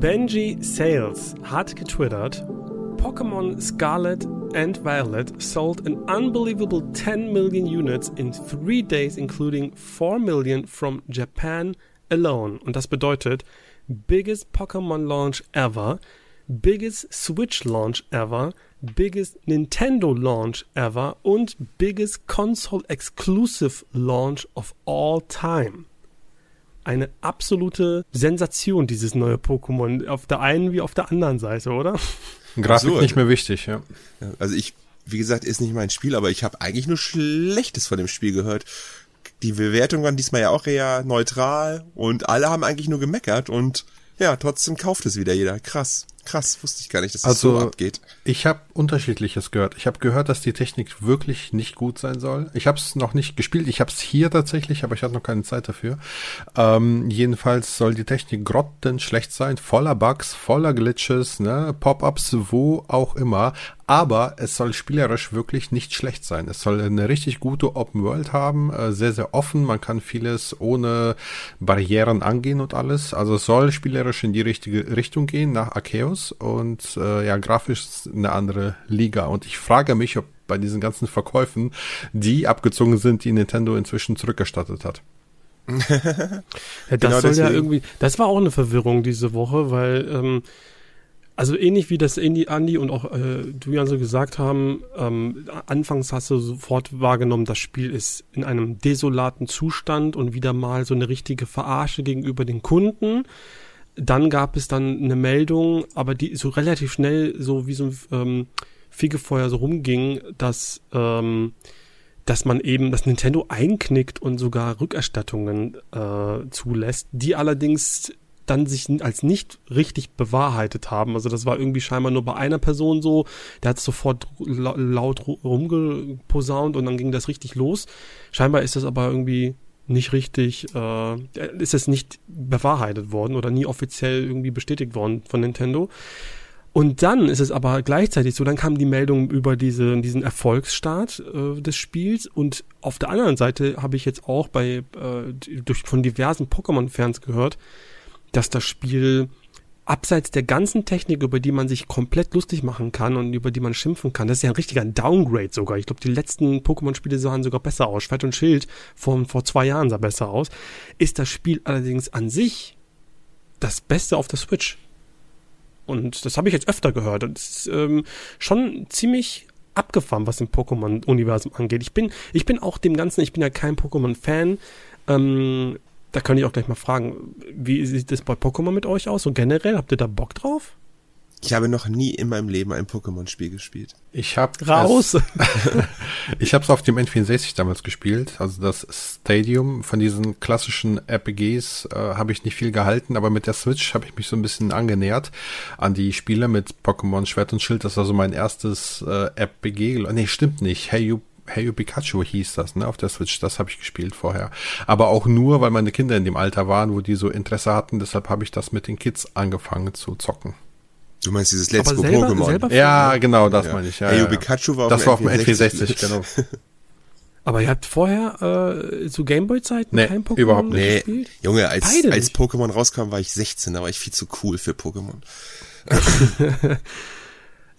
Benji Sales hat getwittert, Pokémon Scarlet and Violet sold an unbelievable 10 million units in three days, including 4 million from Japan alone. Und das bedeutet, biggest Pokémon launch ever, biggest Switch launch ever, biggest Nintendo launch ever und biggest console exclusive launch of all time eine absolute Sensation, dieses neue Pokémon. Auf der einen wie auf der anderen Seite, oder? Grafik so, nicht mehr wichtig, ja. Also ich, wie gesagt, ist nicht mein Spiel, aber ich habe eigentlich nur Schlechtes von dem Spiel gehört. Die Bewertung waren diesmal ja auch eher neutral und alle haben eigentlich nur gemeckert und ja, trotzdem kauft es wieder jeder. Krass. Krass, wusste ich gar nicht, dass das also, so abgeht. Ich habe unterschiedliches gehört. Ich habe gehört, dass die Technik wirklich nicht gut sein soll. Ich habe es noch nicht gespielt. Ich habe es hier tatsächlich, aber ich hatte noch keine Zeit dafür. Ähm, jedenfalls soll die Technik grottenschlecht sein, voller Bugs, voller Glitches, ne, Pop-ups, wo auch immer aber es soll spielerisch wirklich nicht schlecht sein. Es soll eine richtig gute Open World haben, äh, sehr, sehr offen. Man kann vieles ohne Barrieren angehen und alles. Also es soll spielerisch in die richtige Richtung gehen, nach Arceus und äh, ja, grafisch eine andere Liga. Und ich frage mich, ob bei diesen ganzen Verkäufen die abgezogen sind, die Nintendo inzwischen zurückgestattet hat. ja, das genau soll deswegen. ja irgendwie, das war auch eine Verwirrung diese Woche, weil ähm, also ähnlich wie das Andi, Andi und auch äh, du Jan so gesagt haben, ähm, anfangs hast du sofort wahrgenommen, das Spiel ist in einem desolaten Zustand und wieder mal so eine richtige Verarsche gegenüber den Kunden. Dann gab es dann eine Meldung, aber die so relativ schnell so wie so ein ähm, Fegefeuer so rumging, dass ähm, dass man eben das Nintendo einknickt und sogar Rückerstattungen äh, zulässt, die allerdings dann sich als nicht richtig bewahrheitet haben. Also das war irgendwie scheinbar nur bei einer Person so. Der hat sofort laut rumgeposaunt und dann ging das richtig los. Scheinbar ist das aber irgendwie nicht richtig, äh, ist es nicht bewahrheitet worden oder nie offiziell irgendwie bestätigt worden von Nintendo. Und dann ist es aber gleichzeitig so, dann kam die Meldung über diese, diesen Erfolgsstart äh, des Spiels und auf der anderen Seite habe ich jetzt auch bei äh, durch von diversen Pokémon-Fans gehört, dass das Spiel abseits der ganzen Technik, über die man sich komplett lustig machen kann und über die man schimpfen kann, das ist ja ein richtiger Downgrade sogar. Ich glaube, die letzten Pokémon-Spiele sahen sogar besser aus. Schwert und Schild von vor zwei Jahren sah besser aus. Ist das Spiel allerdings an sich das Beste auf der Switch. Und das habe ich jetzt öfter gehört. Und es ist ähm, schon ziemlich abgefahren, was im Pokémon-Universum angeht. Ich bin, ich bin auch dem Ganzen, ich bin ja kein Pokémon-Fan. Ähm, da kann ich auch gleich mal fragen, wie sieht das bei Pokémon mit euch aus? So generell, habt ihr da Bock drauf? Ich habe noch nie in meinem Leben ein Pokémon-Spiel gespielt. Ich habe raus. ich habe es auf dem N64 damals gespielt. Also das Stadium von diesen klassischen RPGs äh, habe ich nicht viel gehalten, aber mit der Switch habe ich mich so ein bisschen angenähert an die Spiele mit Pokémon Schwert und Schild. Das war so mein erstes äh, RPG. Nee, stimmt nicht. Hey You Hey You Pikachu hieß das, ne, auf der Switch. Das habe ich gespielt vorher. Aber auch nur, weil meine Kinder in dem Alter waren, wo die so Interesse hatten. Deshalb habe ich das mit den Kids angefangen zu zocken. Du meinst dieses Let's Go Pokémon? Ja, genau, das ja. meine ich. Ja, hey You Pikachu war auf das war auf dem N64, genau. Aber ihr habt vorher äh, zu Gameboy-Zeiten nee, kein Pokémon überhaupt nicht. Nee, gespielt? Junge, als, als Pokémon rauskam, war ich 16, da war ich viel zu cool für Pokémon.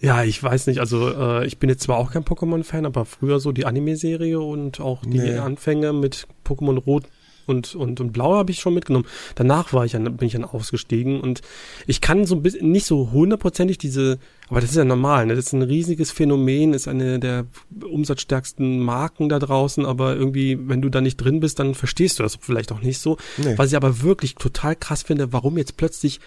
Ja, ich weiß nicht. Also äh, ich bin jetzt zwar auch kein Pokémon-Fan, aber früher so die Anime-Serie und auch die nee. Anfänge mit Pokémon Rot und, und, und Blau habe ich schon mitgenommen. Danach war ich dann, bin ich dann ausgestiegen und ich kann so ein bisschen, nicht so hundertprozentig diese, aber das ist ja normal, ne? das ist ein riesiges Phänomen, ist eine der umsatzstärksten Marken da draußen, aber irgendwie, wenn du da nicht drin bist, dann verstehst du das vielleicht auch nicht so. Nee. Was ich aber wirklich total krass finde, warum jetzt plötzlich,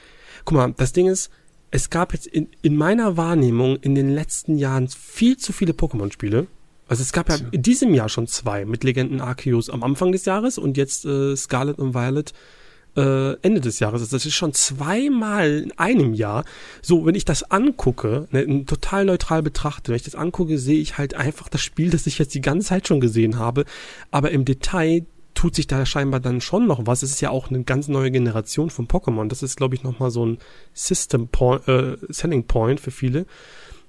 guck mal, das Ding ist, es gab jetzt in, in meiner Wahrnehmung in den letzten Jahren viel zu viele Pokémon-Spiele. Also es gab ja in diesem Jahr schon zwei mit Legenden Arceus am Anfang des Jahres und jetzt äh, Scarlet und Violet äh, Ende des Jahres. Also das ist schon zweimal in einem Jahr. So, wenn ich das angucke, ne, total neutral betrachte, wenn ich das angucke, sehe ich halt einfach das Spiel, das ich jetzt die ganze Zeit schon gesehen habe. Aber im Detail tut sich da scheinbar dann schon noch was. Es ist ja auch eine ganz neue Generation von Pokémon. Das ist, glaube ich, nochmal so ein System Point, äh, Selling Point für viele.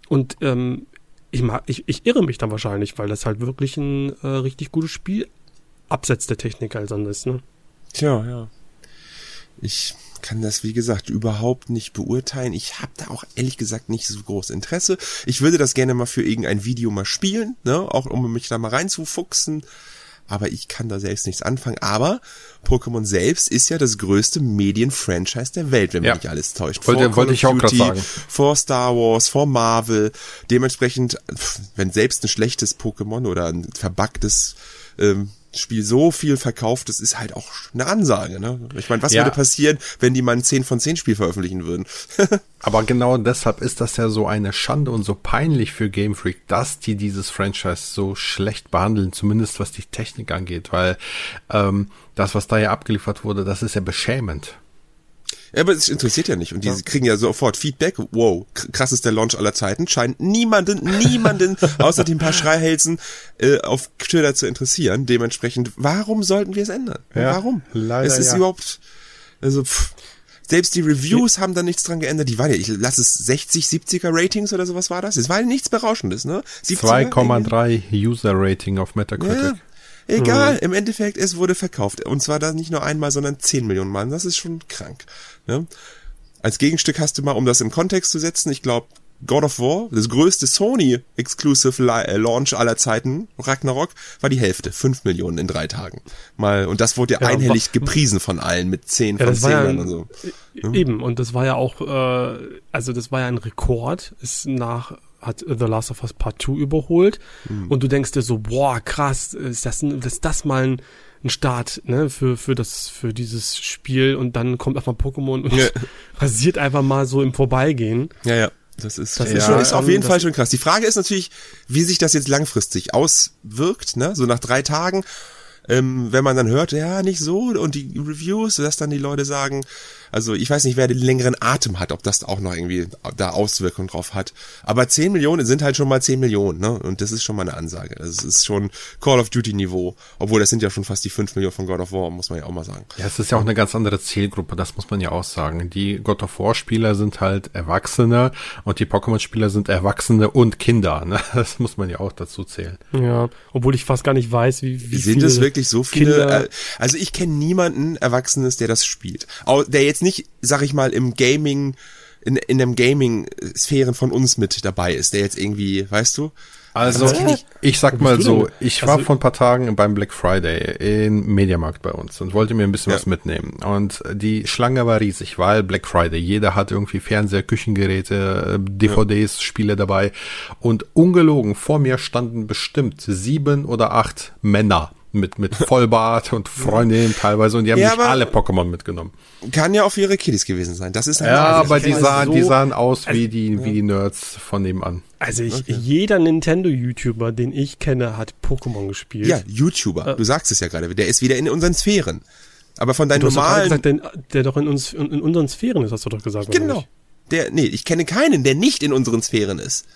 Und ähm, ich, mag, ich, ich irre mich dann wahrscheinlich, weil das halt wirklich ein äh, richtig gutes Spiel abseits der Technik als anders. Ne? Tja, ja. Ich kann das, wie gesagt, überhaupt nicht beurteilen. Ich habe da auch ehrlich gesagt nicht so groß Interesse. Ich würde das gerne mal für irgendein Video mal spielen, ne? auch um mich da mal reinzufuchsen aber ich kann da selbst nichts anfangen. Aber Pokémon selbst ist ja das größte Medienfranchise der Welt, wenn mich nicht alles täuscht. Wollte, wollte ich auch gerade sagen. Vor Star Wars, vor Marvel. Dementsprechend, wenn selbst ein schlechtes Pokémon oder ein verbuggtes ähm, Spiel so viel verkauft, das ist halt auch eine Ansage. Ne? Ich meine, was ja. würde passieren, wenn die mal ein 10 von 10 Spiel veröffentlichen würden? Aber genau deshalb ist das ja so eine Schande und so peinlich für Game Freak, dass die dieses Franchise so schlecht behandeln, zumindest was die Technik angeht, weil ähm, das, was da ja abgeliefert wurde, das ist ja beschämend. Ja, aber es interessiert ja nicht. Und die ja. kriegen ja sofort Feedback. Wow, krass ist der Launch aller Zeiten. Scheint niemanden, niemanden, außer den paar Schreihälsen, äh, auf Twitter zu interessieren. Dementsprechend, warum sollten wir es ändern? Ja, warum? Leider, es ist ja. überhaupt, also, pff, selbst die Reviews haben da nichts dran geändert. Die waren ja, ich lasse es 60, 70er Ratings oder sowas war das. Es war ja nichts Berauschendes, ne? 2,3 User Rating auf Metacritic. Ja. Egal, mhm. im Endeffekt, es wurde verkauft. Und zwar da nicht nur einmal, sondern 10 Millionen Mal. Das ist schon krank. Ne? Als Gegenstück hast du mal, um das im Kontext zu setzen, ich glaube, God of War, das größte Sony Exclusive äh, Launch aller Zeiten, Ragnarok, war die Hälfte, 5 Millionen in drei Tagen. Mal, und das wurde ja, ja einhellig gepriesen von allen mit 10 ja, von 10 ja, und so. Eben, und das war ja auch, äh, also das war ja ein Rekord, ist nach hat The Last of Us Part 2 überholt mhm. und du denkst dir so, boah, krass, ist das, ist das mal ein ein Start ne, für, für, das, für dieses Spiel und dann kommt einfach Pokémon und ja. rasiert einfach mal so im Vorbeigehen. Ja, ja. Das ist, das ja, ist, schon, ist auf jeden Fall schon krass. Die Frage ist natürlich, wie sich das jetzt langfristig auswirkt, ne? So nach drei Tagen, ähm, wenn man dann hört, ja, nicht so, und die Reviews, dass dann die Leute sagen, also ich weiß nicht, wer den längeren Atem hat, ob das auch noch irgendwie da Auswirkungen drauf hat. Aber 10 Millionen sind halt schon mal 10 Millionen, ne? Und das ist schon mal eine Ansage. Das ist schon Call of Duty Niveau. Obwohl das sind ja schon fast die 5 Millionen von God of War, muss man ja auch mal sagen. Ja, es ist ja auch eine ganz andere Zielgruppe, das muss man ja auch sagen. Die God of War Spieler sind halt Erwachsene und die Pokémon Spieler sind Erwachsene und Kinder, ne? Das muss man ja auch dazu zählen. Ja, obwohl ich fast gar nicht weiß, wie, wie sind es wirklich so viele Kinder äh, also ich kenne niemanden Erwachsenes, der das spielt. Der jetzt nicht, sag ich mal, im Gaming, in, in dem Gaming-Sphären von uns mit dabei ist, der jetzt irgendwie, weißt du? Also, ich, ich sag mal so, ich war also, vor ein paar Tagen beim Black Friday in Mediamarkt bei uns und wollte mir ein bisschen ja. was mitnehmen. Und die Schlange war riesig, weil Black Friday. Jeder hat irgendwie Fernseher, Küchengeräte, DVDs, ja. Spiele dabei. Und ungelogen, vor mir standen bestimmt sieben oder acht Männer mit, mit Vollbart und Freundinnen teilweise und die haben ja, nicht alle Pokémon mitgenommen. Kann ja auch für ihre Kiddies gewesen sein. Das ist ja, aber die sahen, so, die sahen aus wie die, ja. wie die Nerds von nebenan. Also ich, okay. jeder Nintendo-YouTuber, den ich kenne, hat Pokémon gespielt. Ja, YouTuber. Äh, du sagst es ja gerade. Der ist wieder in unseren Sphären. Aber von deinen normalen. Gesagt, der, der doch in uns, in, in unseren Sphären ist, hast du doch gesagt. Genau. Der, nee, ich kenne keinen, der nicht in unseren Sphären ist.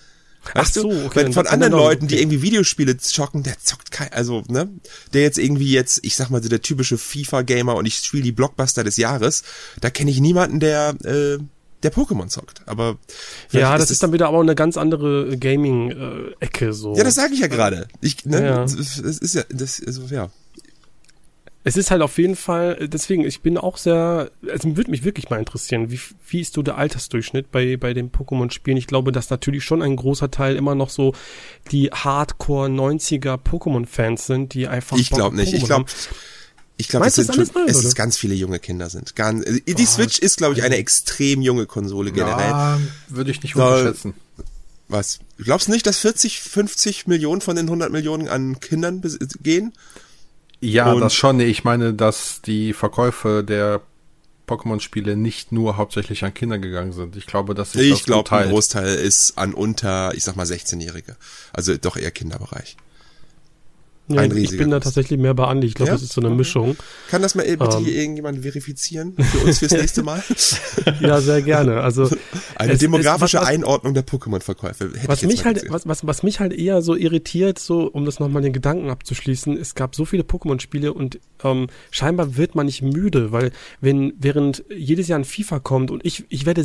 Weißt Ach so, okay, von anderen Leuten, die irgendwie Videospiele zocken, der zockt kein, also, ne, der jetzt irgendwie jetzt, ich sag mal so der typische FIFA-Gamer und ich spiele die Blockbuster des Jahres, da kenne ich niemanden, der, äh, der Pokémon zockt. Aber ja, das ist, ist dann wieder aber eine ganz andere Gaming-Ecke so. Ja, das sage ich ja gerade. Ich, ne, ja. das ist ja, das, also ja es ist halt auf jeden Fall, deswegen, ich bin auch sehr, also würde mich wirklich mal interessieren, wie, wie ist so der Altersdurchschnitt bei, bei den Pokémon-Spielen? Ich glaube, dass natürlich schon ein großer Teil immer noch so die Hardcore 90er Pokémon-Fans sind, die einfach. Ich glaube nicht, ich glaube. Ich glaube, es, sind schon, mal, es ist ganz viele junge Kinder sind. Ganz, die oh, Switch ist, glaube ich, eine extrem junge Konsole generell. Ja, würde ich nicht unterschätzen. Was? Glaubst du nicht, dass 40, 50 Millionen von den 100 Millionen an Kindern gehen? Ja, und das schon. Ich meine, dass die Verkäufe der Pokémon-Spiele nicht nur hauptsächlich an Kinder gegangen sind. Ich glaube, dass sich Ich glaube, ein Großteil ist an unter, ich sag mal, 16-Jährige. Also doch eher Kinderbereich. Ja, ein ich bin da tatsächlich mehr bei Andi. Ich glaube, ja? das ist so eine Mischung. Kann das mal bitte ähm. hier irgendjemand verifizieren für uns fürs nächste Mal? ja, sehr gerne. Also eine es, demografische es, was, Einordnung der Pokémon-Verkäufe. Was mich halt, was, was, was mich halt eher so irritiert, so um das nochmal den Gedanken abzuschließen, es gab so viele Pokémon-Spiele und ähm, scheinbar wird man nicht müde, weil wenn während jedes Jahr ein FIFA kommt und ich ich werde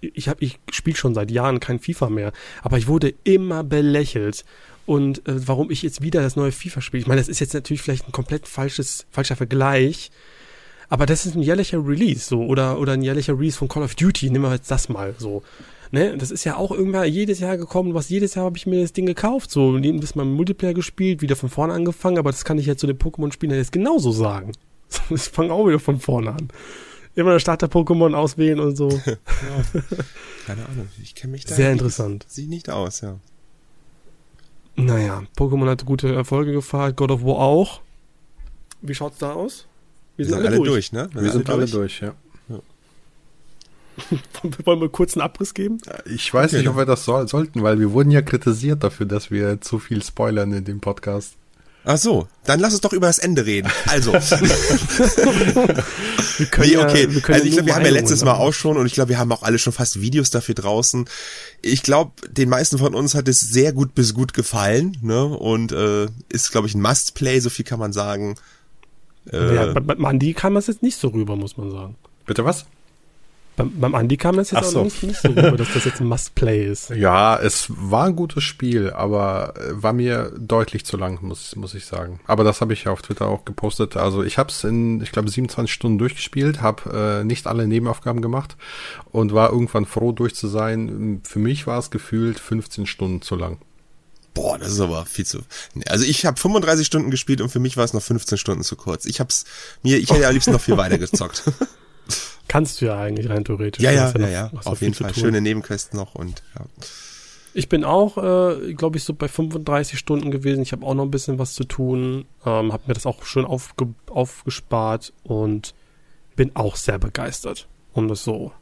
ich habe ich spiele schon seit Jahren kein FIFA mehr, aber ich wurde immer belächelt und äh, warum ich jetzt wieder das neue FIFA spiele. Ich meine, das ist jetzt natürlich vielleicht ein komplett falsches, falscher Vergleich, aber das ist ein jährlicher Release, so, oder, oder ein jährlicher Release von Call of Duty, nehmen wir jetzt das mal, so. Ne, das ist ja auch irgendwann jedes Jahr gekommen, was jedes Jahr habe ich mir das Ding gekauft, so, bis mal Multiplayer gespielt, wieder von vorne angefangen, aber das kann ich jetzt zu so den Pokémon-Spielern jetzt genauso sagen. Ich fange auch wieder von vorne an. Immer der Starter-Pokémon auswählen und so. ja. Keine Ahnung, ich kenne mich da. Sehr interessant. Sieht nicht aus, ja. Naja, Pokémon hat gute Erfolge gefeiert, God of War auch. Wie schaut's da aus? Wir, sind, sind, alle durch, durch ne? Wir, wir sind alle durch, ja. Wollen wir kurz einen Abriss geben? Ich weiß okay, nicht, ob wir das so, sollten, weil wir wurden ja kritisiert dafür, dass wir zu viel spoilern in dem Podcast. Ach so, dann lass uns doch über das Ende reden. Also. wir können nee, okay. Ja, wir können also ich glaube, wir haben ja letztes Mal auch schon und ich glaube, wir haben auch alle schon fast Videos dafür draußen. Ich glaube, den meisten von uns hat es sehr gut bis gut gefallen, ne? Und äh, ist, glaube ich, ein Must-Play, so viel kann man sagen. Äh, ja, bei, bei Andi kam das jetzt nicht so rüber, muss man sagen. Bitte was? Beim, beim Andi kam das jetzt so. auch nicht, nicht so rüber, dass das jetzt ein Must-Play ist. Ja, es war ein gutes Spiel, aber äh, war mir deutlich zu lang, muss, muss ich sagen. Aber das habe ich ja auf Twitter auch gepostet. Also ich habe es in, ich glaube, 27 Stunden durchgespielt, habe äh, nicht alle Nebenaufgaben gemacht und war irgendwann froh, durch zu sein. Für mich war es gefühlt 15 Stunden zu lang. Boah, das ist aber viel zu. Also ich habe 35 Stunden gespielt und für mich war es noch 15 Stunden zu kurz. Ich hab's mir, ich hätte ja am liebsten noch viel weiter gezockt. Kannst du ja eigentlich rein theoretisch. Ja, ja, ja, ja, ja. auf jeden Fall. Schöne Nebenquests noch und ja. Ich bin auch, äh, glaube ich, so bei 35 Stunden gewesen. Ich habe auch noch ein bisschen was zu tun. Ähm, habe mir das auch schön aufge aufgespart und bin auch sehr begeistert, um das so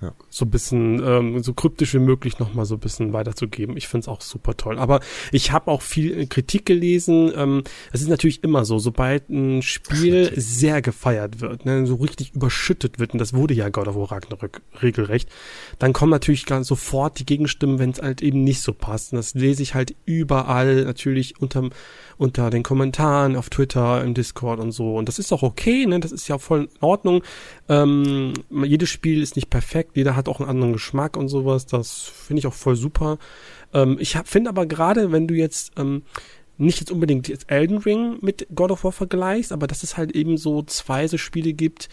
ja. so ein bisschen ähm, so kryptisch wie möglich nochmal so ein bisschen weiterzugeben. Ich finde es auch super toll. Aber ich habe auch viel Kritik gelesen. Ähm, es ist natürlich immer so, sobald ein Spiel sehr gefeiert wird, ne, so richtig überschüttet wird, und das wurde ja God of War Ragnarök regelrecht, dann kommen natürlich ganz sofort die Gegenstimmen, wenn es halt eben nicht so passt. Und das lese ich halt überall natürlich unterm unter den Kommentaren auf Twitter, im Discord und so. Und das ist auch okay, ne? Das ist ja voll in Ordnung. Ähm, jedes Spiel ist nicht perfekt, jeder hat auch einen anderen Geschmack und sowas. Das finde ich auch voll super. Ähm, ich finde aber gerade, wenn du jetzt ähm, nicht jetzt unbedingt jetzt Elden Ring mit God of War vergleichst, aber dass es halt eben so zwei so Spiele gibt,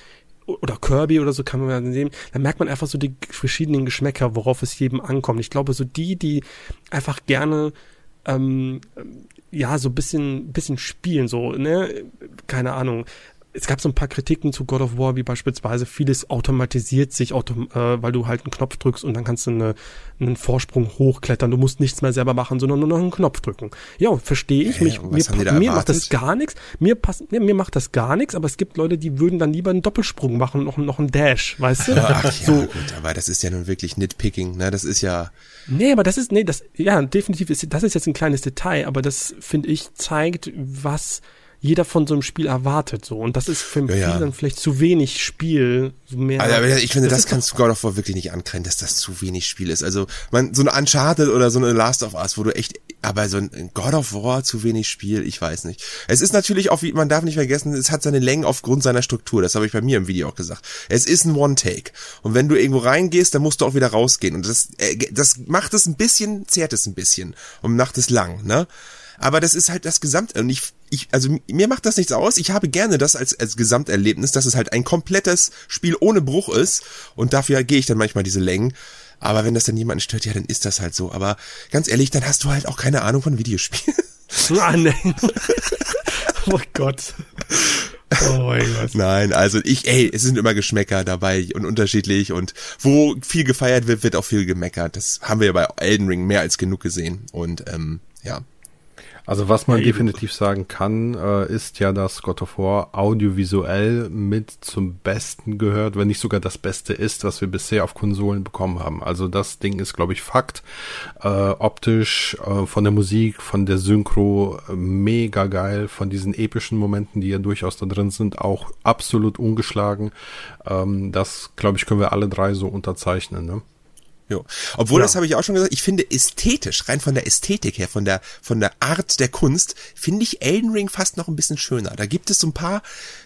oder Kirby oder so kann man ja sehen, da merkt man einfach so die verschiedenen Geschmäcker, worauf es jedem ankommt. Ich glaube, so die, die einfach gerne ähm, ja, so bisschen, bisschen spielen, so, ne, keine Ahnung, es gab so ein paar Kritiken zu God of War, wie beispielsweise vieles automatisiert sich, autom äh, weil du halt einen Knopf drückst und dann kannst du eine, einen Vorsprung hochklettern. Du musst nichts mehr selber machen, sondern nur noch einen Knopf drücken. Ja, verstehe ich. Mich, mir, mir macht das gar nichts. Mir passt, mir, mir macht das gar nichts, aber es gibt Leute, die würden dann lieber einen Doppelsprung machen, noch, noch einen Dash, weißt du? Ach, so. ja, gut, aber das ist ja nun wirklich Nitpicking, ne? Das ist ja. Nee, aber das ist, nee, das, ja, definitiv ist, das ist jetzt ein kleines Detail, aber das, finde ich, zeigt, was, jeder von so einem Spiel erwartet so. Und das ist für ja, viele dann vielleicht zu wenig Spiel mehr also, ich finde das, das kannst du God of War wirklich nicht ankreiden dass das zu wenig Spiel ist. Also man so eine Uncharted oder so eine Last of Us wo du echt aber so ein God of War zu wenig Spiel ich weiß nicht. Es ist natürlich auch wie man darf nicht vergessen es hat seine Längen aufgrund seiner Struktur das habe ich bei mir im Video auch gesagt. Es ist ein One Take und wenn du irgendwo reingehst dann musst du auch wieder rausgehen. Und das äh, das macht es ein bisschen zehrt es ein bisschen. Und macht es lang ne aber das ist halt das Gesamt und ich ich, also mir macht das nichts aus. Ich habe gerne das als, als Gesamterlebnis, dass es halt ein komplettes Spiel ohne Bruch ist. Und dafür gehe ich dann manchmal diese Längen. Aber wenn das dann jemanden stört, ja, dann ist das halt so. Aber ganz ehrlich, dann hast du halt auch keine Ahnung von Videospielen. Ah, nein. oh Gott. Oh mein Gott. Nein, also ich, ey, es sind immer Geschmäcker dabei und unterschiedlich und wo viel gefeiert wird, wird auch viel gemeckert. Das haben wir ja bei Elden Ring mehr als genug gesehen und ähm, ja. Also was man ja, definitiv sagen kann, äh, ist ja, dass God of War audiovisuell mit zum Besten gehört, wenn nicht sogar das Beste ist, was wir bisher auf Konsolen bekommen haben. Also das Ding ist, glaube ich, Fakt. Äh, optisch, äh, von der Musik, von der Synchro, äh, mega geil. Von diesen epischen Momenten, die ja durchaus da drin sind, auch absolut ungeschlagen. Ähm, das, glaube ich, können wir alle drei so unterzeichnen. Ne? Jo. Obwohl, ja. das habe ich auch schon gesagt, ich finde ästhetisch, rein von der Ästhetik her, von der, von der Art der Kunst, finde ich Elden Ring fast noch ein bisschen schöner. Da gibt es so ein paar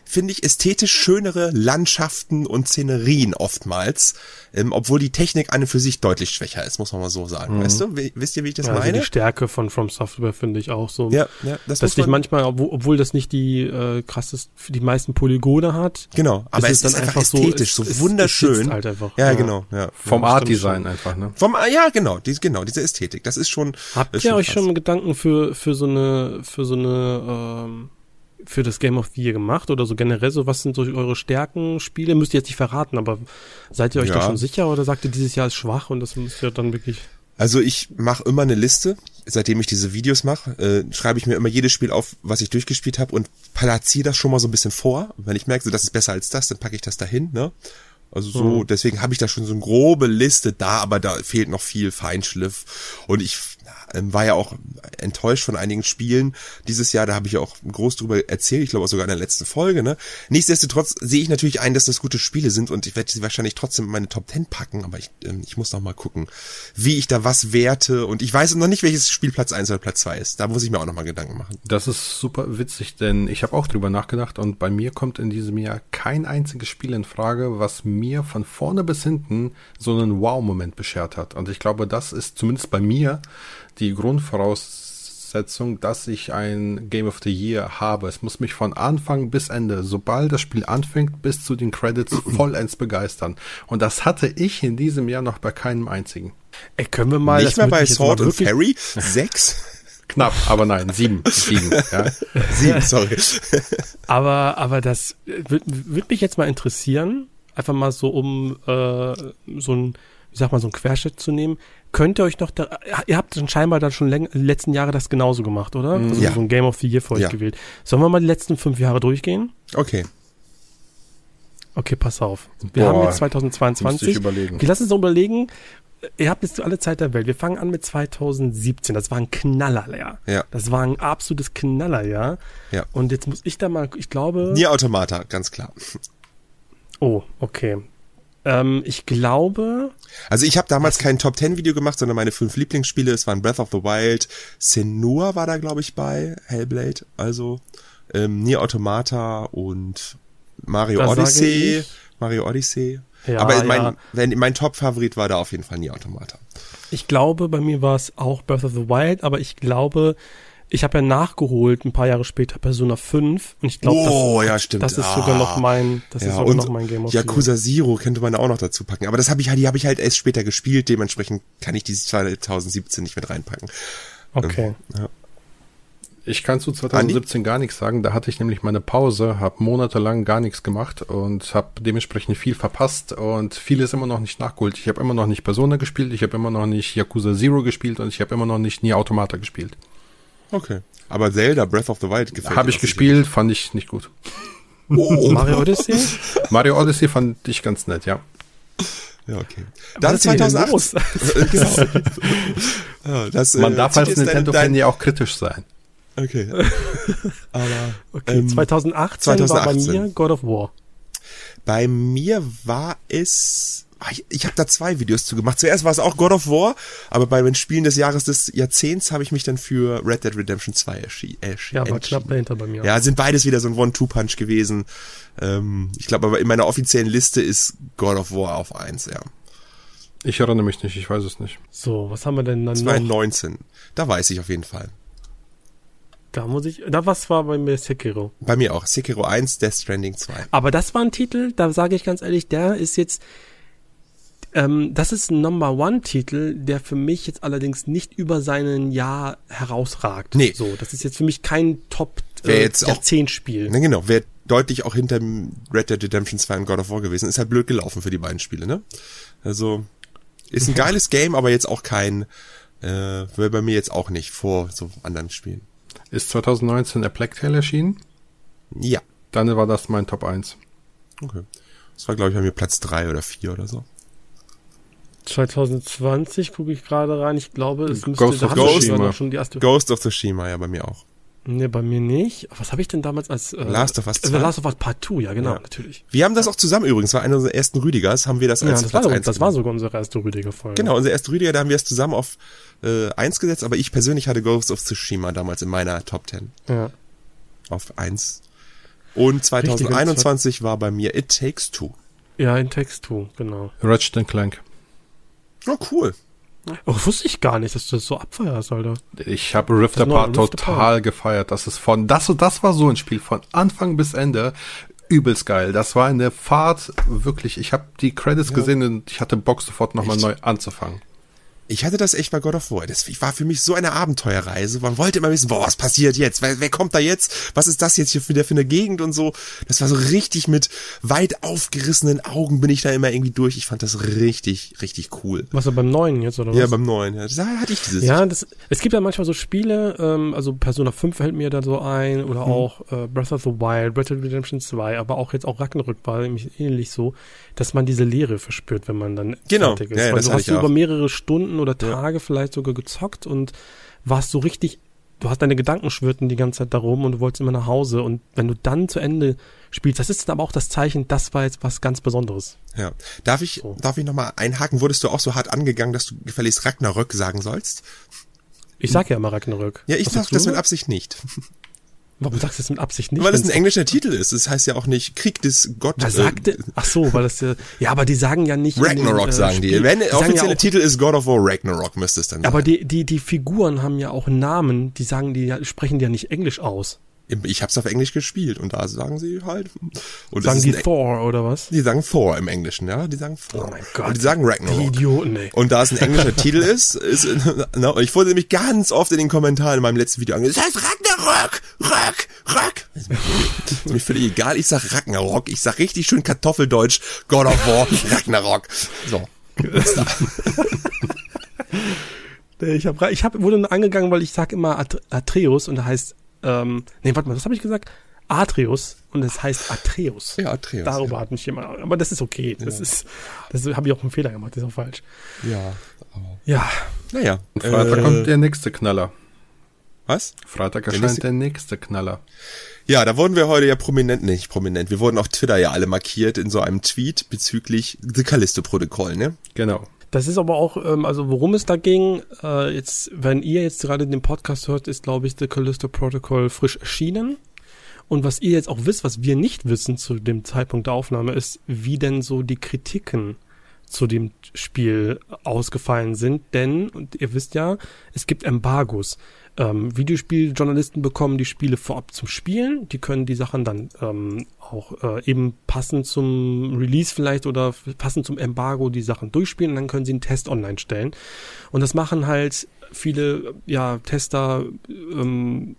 finde ich, ästhetisch schönere Landschaften und Szenerien oftmals, ähm, obwohl die Technik an und für sich deutlich schwächer ist, muss man mal so sagen. Mhm. Weißt du, wie, wisst ihr, wie ich das ja, meine? Also die Stärke von From Software finde ich auch so. Ja, ja das dass dich manchmal, obwohl, obwohl das nicht die äh, krasseste, die meisten Polygone hat. Genau, aber es ist, dann einfach ästhetisch, so, es, wunderschön. Es halt einfach. Ja, ja, genau. Ja. Vom ja, Art-Design einfach, ne? Vom, ja, genau, die, genau, diese Ästhetik. Das ist schon. Habt ihr euch krass. schon Gedanken für, für so eine, für so eine, ähm, für das Game of the Year gemacht oder so generell so, was sind so eure Stärken, Spiele? Müsst ihr jetzt nicht verraten, aber seid ihr euch ja. da schon sicher oder sagt ihr, dieses Jahr ist schwach und das müsst ihr dann wirklich also ich mache immer eine Liste, seitdem ich diese Videos mache, äh, schreibe ich mir immer jedes Spiel auf, was ich durchgespielt habe und platziere das schon mal so ein bisschen vor. Wenn ich merke, so, das ist besser als das, dann packe ich das dahin. Ne? Also so, mhm. deswegen habe ich da schon so eine grobe Liste da, aber da fehlt noch viel Feinschliff. Und ich ähm, war ja auch enttäuscht von einigen Spielen dieses Jahr, da habe ich auch groß drüber erzählt, ich glaube sogar in der letzten Folge. Ne? Nichtsdestotrotz sehe ich natürlich ein, dass das gute Spiele sind und ich werde sie wahrscheinlich trotzdem in meine Top 10 packen, aber ich, ähm, ich muss noch mal gucken, wie ich da was werte und ich weiß noch nicht, welches Spiel Platz 1 oder Platz 2 ist. Da muss ich mir auch noch mal Gedanken machen. Das ist super witzig, denn ich habe auch drüber nachgedacht und bei mir kommt in diesem Jahr kein einziges Spiel in Frage, was mir von vorne bis hinten so einen Wow-Moment beschert hat. Und ich glaube, das ist zumindest bei mir die Grundvoraussetzung, dass ich ein Game of the Year habe. Es muss mich von Anfang bis Ende, sobald das Spiel anfängt, bis zu den Credits vollends begeistern. Und das hatte ich in diesem Jahr noch bei keinem einzigen. Ey, können wir mal. Nicht mehr bei Sword and Fairy? Sechs? Knapp, aber nein, sieben. sieben, ja. sieben, sorry. aber, aber das würde würd mich jetzt mal interessieren, einfach mal so um äh, so ein, wie sag mal, so ein Querschnitt zu nehmen könnt ihr euch noch, da, ihr habt dann scheinbar dann schon läng, die letzten Jahre das genauso gemacht, oder? Mhm. Also ja. So ein Game of the Year für euch ja. gewählt. Sollen wir mal die letzten fünf Jahre durchgehen? Okay. Okay, pass auf. Wir Boah, haben jetzt 2022. Ich überlegen. Okay, lass uns überlegen. Ihr habt jetzt alle Zeit der Welt. Wir fangen an mit 2017. Das war ein Knallerjahr. Ja. Das war ein absolutes Knallerjahr. Ja. Und jetzt muss ich da mal, ich glaube. Nier Automata, ganz klar. Oh, okay. Ähm, ich glaube. Also ich habe damals kein Top Ten Video gemacht, sondern meine fünf Lieblingsspiele. Es waren Breath of the Wild, Senua war da glaube ich bei, Hellblade, also ähm, Nier Automata und Mario Odyssey. Mario Odyssey. Ja, Aber mein, ja. wenn, mein Top-Favorit war da auf jeden Fall Nier Automata. Ich glaube, bei mir war es auch Breath of the Wild, aber ich glaube, ich habe ja nachgeholt, ein paar Jahre später Persona 5 und ich glaube, oh, das, ja, stimmt. das ist ah. sogar noch mein, das ja, ist sogar noch mein Game of Yakuza Zero könnte man auch noch dazu packen, aber das habe ich halt, die habe ich halt erst später gespielt, dementsprechend kann ich dieses 2017 nicht mit reinpacken. Okay. Ähm, ja. Ich kann zu 2017 Andi? gar nichts sagen. Da hatte ich nämlich meine Pause, habe monatelang gar nichts gemacht und habe dementsprechend viel verpasst und vieles immer noch nicht nachgeholt. Ich habe immer noch nicht Persona gespielt, ich habe immer noch nicht Yakuza Zero gespielt und ich habe immer noch nicht Nie Automata gespielt. Okay. Aber Zelda Breath of the Wild gefällt Habe ich gespielt, fand ich nicht gut. Oh. Mario Odyssey? Mario Odyssey fand ich ganz nett, ja. Ja, okay. Dann 2008. genau. ja, das, Man äh, darf als Nintendo-Fan ja auch kritisch sein. Okay. Aber okay, ähm, 2018, 2018 war bei mir God of War. Bei mir war es Ah, ich, ich habe da zwei Videos zu gemacht. Zuerst war es auch God of War, aber bei den Spielen des Jahres des Jahrzehnts habe ich mich dann für Red Dead Redemption 2 erschienen. Äh, ja, war knapp dahinter bei mir. Ja, sind beides wieder so ein One-Two-Punch gewesen. Ähm, ich glaube aber in meiner offiziellen Liste ist God of War auf eins. ja. Ich erinnere mich nicht, ich weiß es nicht. So, was haben wir denn dann 2019. noch? Da weiß ich auf jeden Fall. Da muss ich, da was war bei mir Sekiro. Bei mir auch. Sekiro 1, Death Stranding 2. Aber das war ein Titel, da sage ich ganz ehrlich, der ist jetzt, ähm, das ist ein Number One-Titel, der für mich jetzt allerdings nicht über seinen Jahr herausragt. Nee. So, das ist jetzt für mich kein Top äh, Jahrzehnt-Spiel. Ne, genau, wäre deutlich auch hinter Red Dead Redemption 2 und God of War gewesen. Ist halt blöd gelaufen für die beiden Spiele, ne? Also, ist ein geiles Game, aber jetzt auch kein, äh, wäre bei mir jetzt auch nicht vor so anderen Spielen. Ist 2019 A Plague Tale erschienen? Ja. Dann war das mein Top 1. Okay. Das war, glaube ich, bei mir Platz 3 oder 4 oder so. 2020 gucke ich gerade rein. Ich glaube, es müsste Ghost of Tsushima. schon die erste. Ghost of Tsushima, ja, bei mir auch. Nee, bei mir nicht. Was habe ich denn damals als äh, Last of Us 2? Äh, Last of Us Part 2, ja, genau, ja. natürlich. Wir haben das auch zusammen übrigens, war einer unserer ersten Rüdigers, haben wir das als ja, das Platz war, 1 Das war sogar unsere erste Rüdiger-Folge. Genau, unser erste Rüdiger, da haben wir es zusammen auf äh, 1 gesetzt, aber ich persönlich hatte Ghost of Tsushima damals in meiner Top 10. Ja. Auf 1. Und 2021 war bei mir It Takes Two. Ja, in Takes Two, genau. Ratchet Clank. Oh, cool. Oh, wusste ich gar nicht, dass du das so abfeierst, Alter. Ich habe Rift Apart total gefeiert. Das ist von, das, das war so ein Spiel von Anfang bis Ende übelst geil. Das war eine Fahrt, wirklich. Ich habe die Credits ja. gesehen und ich hatte Bock sofort nochmal neu anzufangen ich hatte das echt bei God of War. Das war für mich so eine Abenteuerreise. Man wollte immer wissen, boah, was passiert jetzt? Wer, wer kommt da jetzt? Was ist das jetzt hier für, für eine Gegend und so? Das war so richtig mit weit aufgerissenen Augen bin ich da immer irgendwie durch. Ich fand das richtig, richtig cool. Was, beim neuen jetzt, oder was? Ja, beim neuen. Ja. Da hatte ich dieses. Ja, das, es gibt ja manchmal so Spiele, ähm, also Persona 5 fällt mir da so ein, oder hm. auch äh, Breath of the Wild, Breath of Redemption 2, aber auch jetzt auch Ragnarök war nämlich ähnlich so, dass man diese Leere verspürt, wenn man dann genau. fertig ist. Ja, Weil du hast du über mehrere Stunden oder Tage ja. vielleicht sogar gezockt und warst so richtig, du hast deine Gedanken schwirrten die ganze Zeit darum und du wolltest immer nach Hause und wenn du dann zu Ende spielst, das ist dann aber auch das Zeichen, das war jetzt was ganz Besonderes. Ja. Darf ich, so. darf ich nochmal einhaken? Wurdest du auch so hart angegangen, dass du gefälligst Ragnarök sagen sollst? Ich sag ja immer Ragnarök. Ja, ich sag das mit Absicht nicht. Warum sagst du das mit Absicht nicht? Weil es ein englischer Titel ist. Das heißt ja auch nicht Krieg des Gott. Wer sagte, äh, ach so, weil das ja, ja, aber die sagen ja nicht. Ragnarok den, äh, sagen die. Wenn der offizielle ja Titel ist God of War Ragnarok, müsste es dann sein. Aber die, die, die Figuren haben ja auch Namen, die sagen, die sprechen die ja nicht Englisch aus. Ich hab's auf Englisch gespielt und da sagen sie halt. Und sagen die Thor oder was? Die sagen Thor im Englischen, ja. Die sagen Thor. Oh mein Gott. Und die sagen Ragnarok. Die Idioten, ey. Und da es ein englischer Titel ist, ist, na, und ich wurde nämlich ganz oft in den Kommentaren in meinem letzten Video angesagt, das heißt Ragnarok, Rack, Rack. Mir, ist mir völlig egal, ich sag Ragnarok, ich sag richtig schön Kartoffeldeutsch, God of War, Ragnarok. So. ich hab, ich hab, wurde angegangen, weil ich sag immer Atreus und da heißt ähm, nee, warte mal, was habe ich gesagt? Atreus und es heißt Atreus. Ja, Atreus. Darüber ja. hat mich jemand, aber das ist okay. Das ja. ist, das habe ich auch einen Fehler gemacht, das ist auch falsch. Ja. Aber ja. Naja. Und Freitag äh, kommt der nächste Knaller. Was? Freitag erscheint der nächste, der nächste Knaller. Ja, da wurden wir heute ja prominent, nicht prominent, wir wurden auf Twitter ja alle markiert in so einem Tweet bezüglich The Callisto-Protokoll, ne? Genau. Das ist aber auch, ähm, also worum es da ging, äh, jetzt, wenn ihr jetzt gerade den Podcast hört, ist, glaube ich, The Callisto Protocol frisch erschienen. Und was ihr jetzt auch wisst, was wir nicht wissen zu dem Zeitpunkt der Aufnahme, ist, wie denn so die Kritiken zu dem Spiel ausgefallen sind. Denn, und ihr wisst ja, es gibt Embargos. Ähm, Videospieljournalisten bekommen die Spiele vorab zum Spielen. Die können die Sachen dann ähm, auch äh, eben passend zum Release vielleicht oder passend zum Embargo die Sachen durchspielen und dann können sie einen Test online stellen. Und das machen halt viele ja, Tester ähm,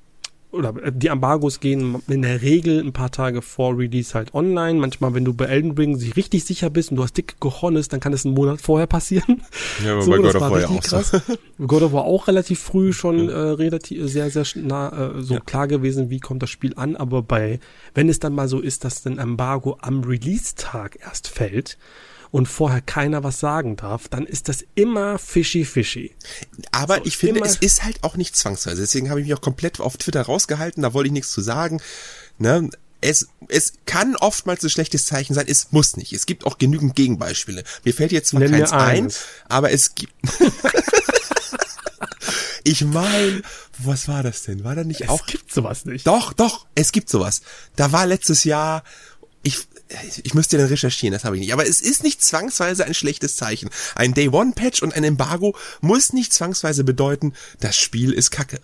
oder äh, die Embargos gehen in der Regel ein paar Tage vor Release halt online. Manchmal, wenn du bei Elden Ring sich richtig sicher bist und du hast dicke Cojones, dann kann das einen Monat vorher passieren. Ja, aber so, bei God of War ja auch krass. so. God of War auch relativ früh schon ja. äh, relativ sehr, sehr nah äh, so ja. klar gewesen, wie kommt das Spiel an. Aber bei, wenn es dann mal so ist, dass ein Embargo am Release-Tag erst fällt, und vorher keiner was sagen darf, dann ist das immer fishy fishy. Aber so, ich finde, es ist halt auch nicht zwangsweise. Deswegen habe ich mich auch komplett auf Twitter rausgehalten, da wollte ich nichts zu sagen. Ne? Es, es kann oftmals ein schlechtes Zeichen sein, es muss nicht. Es gibt auch genügend Gegenbeispiele. Mir fällt jetzt zwar Nenn keins ein, aber es gibt. ich meine, was war das denn? War da nicht es auch? Es gibt sowas nicht. Doch, doch, es gibt sowas. Da war letztes Jahr, ich, ich müsste den recherchieren, das habe ich nicht. Aber es ist nicht zwangsweise ein schlechtes Zeichen. Ein Day-One-Patch und ein Embargo muss nicht zwangsweise bedeuten, das Spiel ist kacke.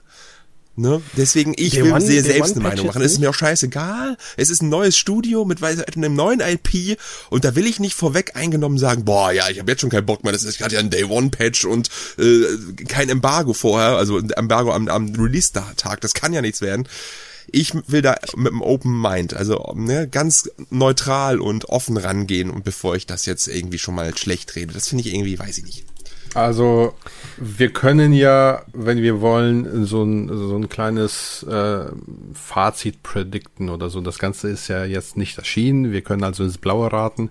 Ne? Deswegen, ich Day will one, sehr selbst eine Meinung machen. Es ist mir auch scheißegal. Es ist ein neues Studio mit einem neuen IP und da will ich nicht vorweg eingenommen sagen, boah, ja, ich habe jetzt schon keinen Bock mehr. Das ist gerade ja ein Day-One-Patch und äh, kein Embargo vorher, also ein Embargo am, am Release-Tag. Das kann ja nichts werden ich will da mit einem Open Mind, also ne, ganz neutral und offen rangehen und bevor ich das jetzt irgendwie schon mal schlecht rede. Das finde ich irgendwie, weiß ich nicht. Also wir können ja, wenn wir wollen, so ein, so ein kleines äh, Fazit predikten oder so. Das Ganze ist ja jetzt nicht erschienen. Wir können also ins Blaue raten.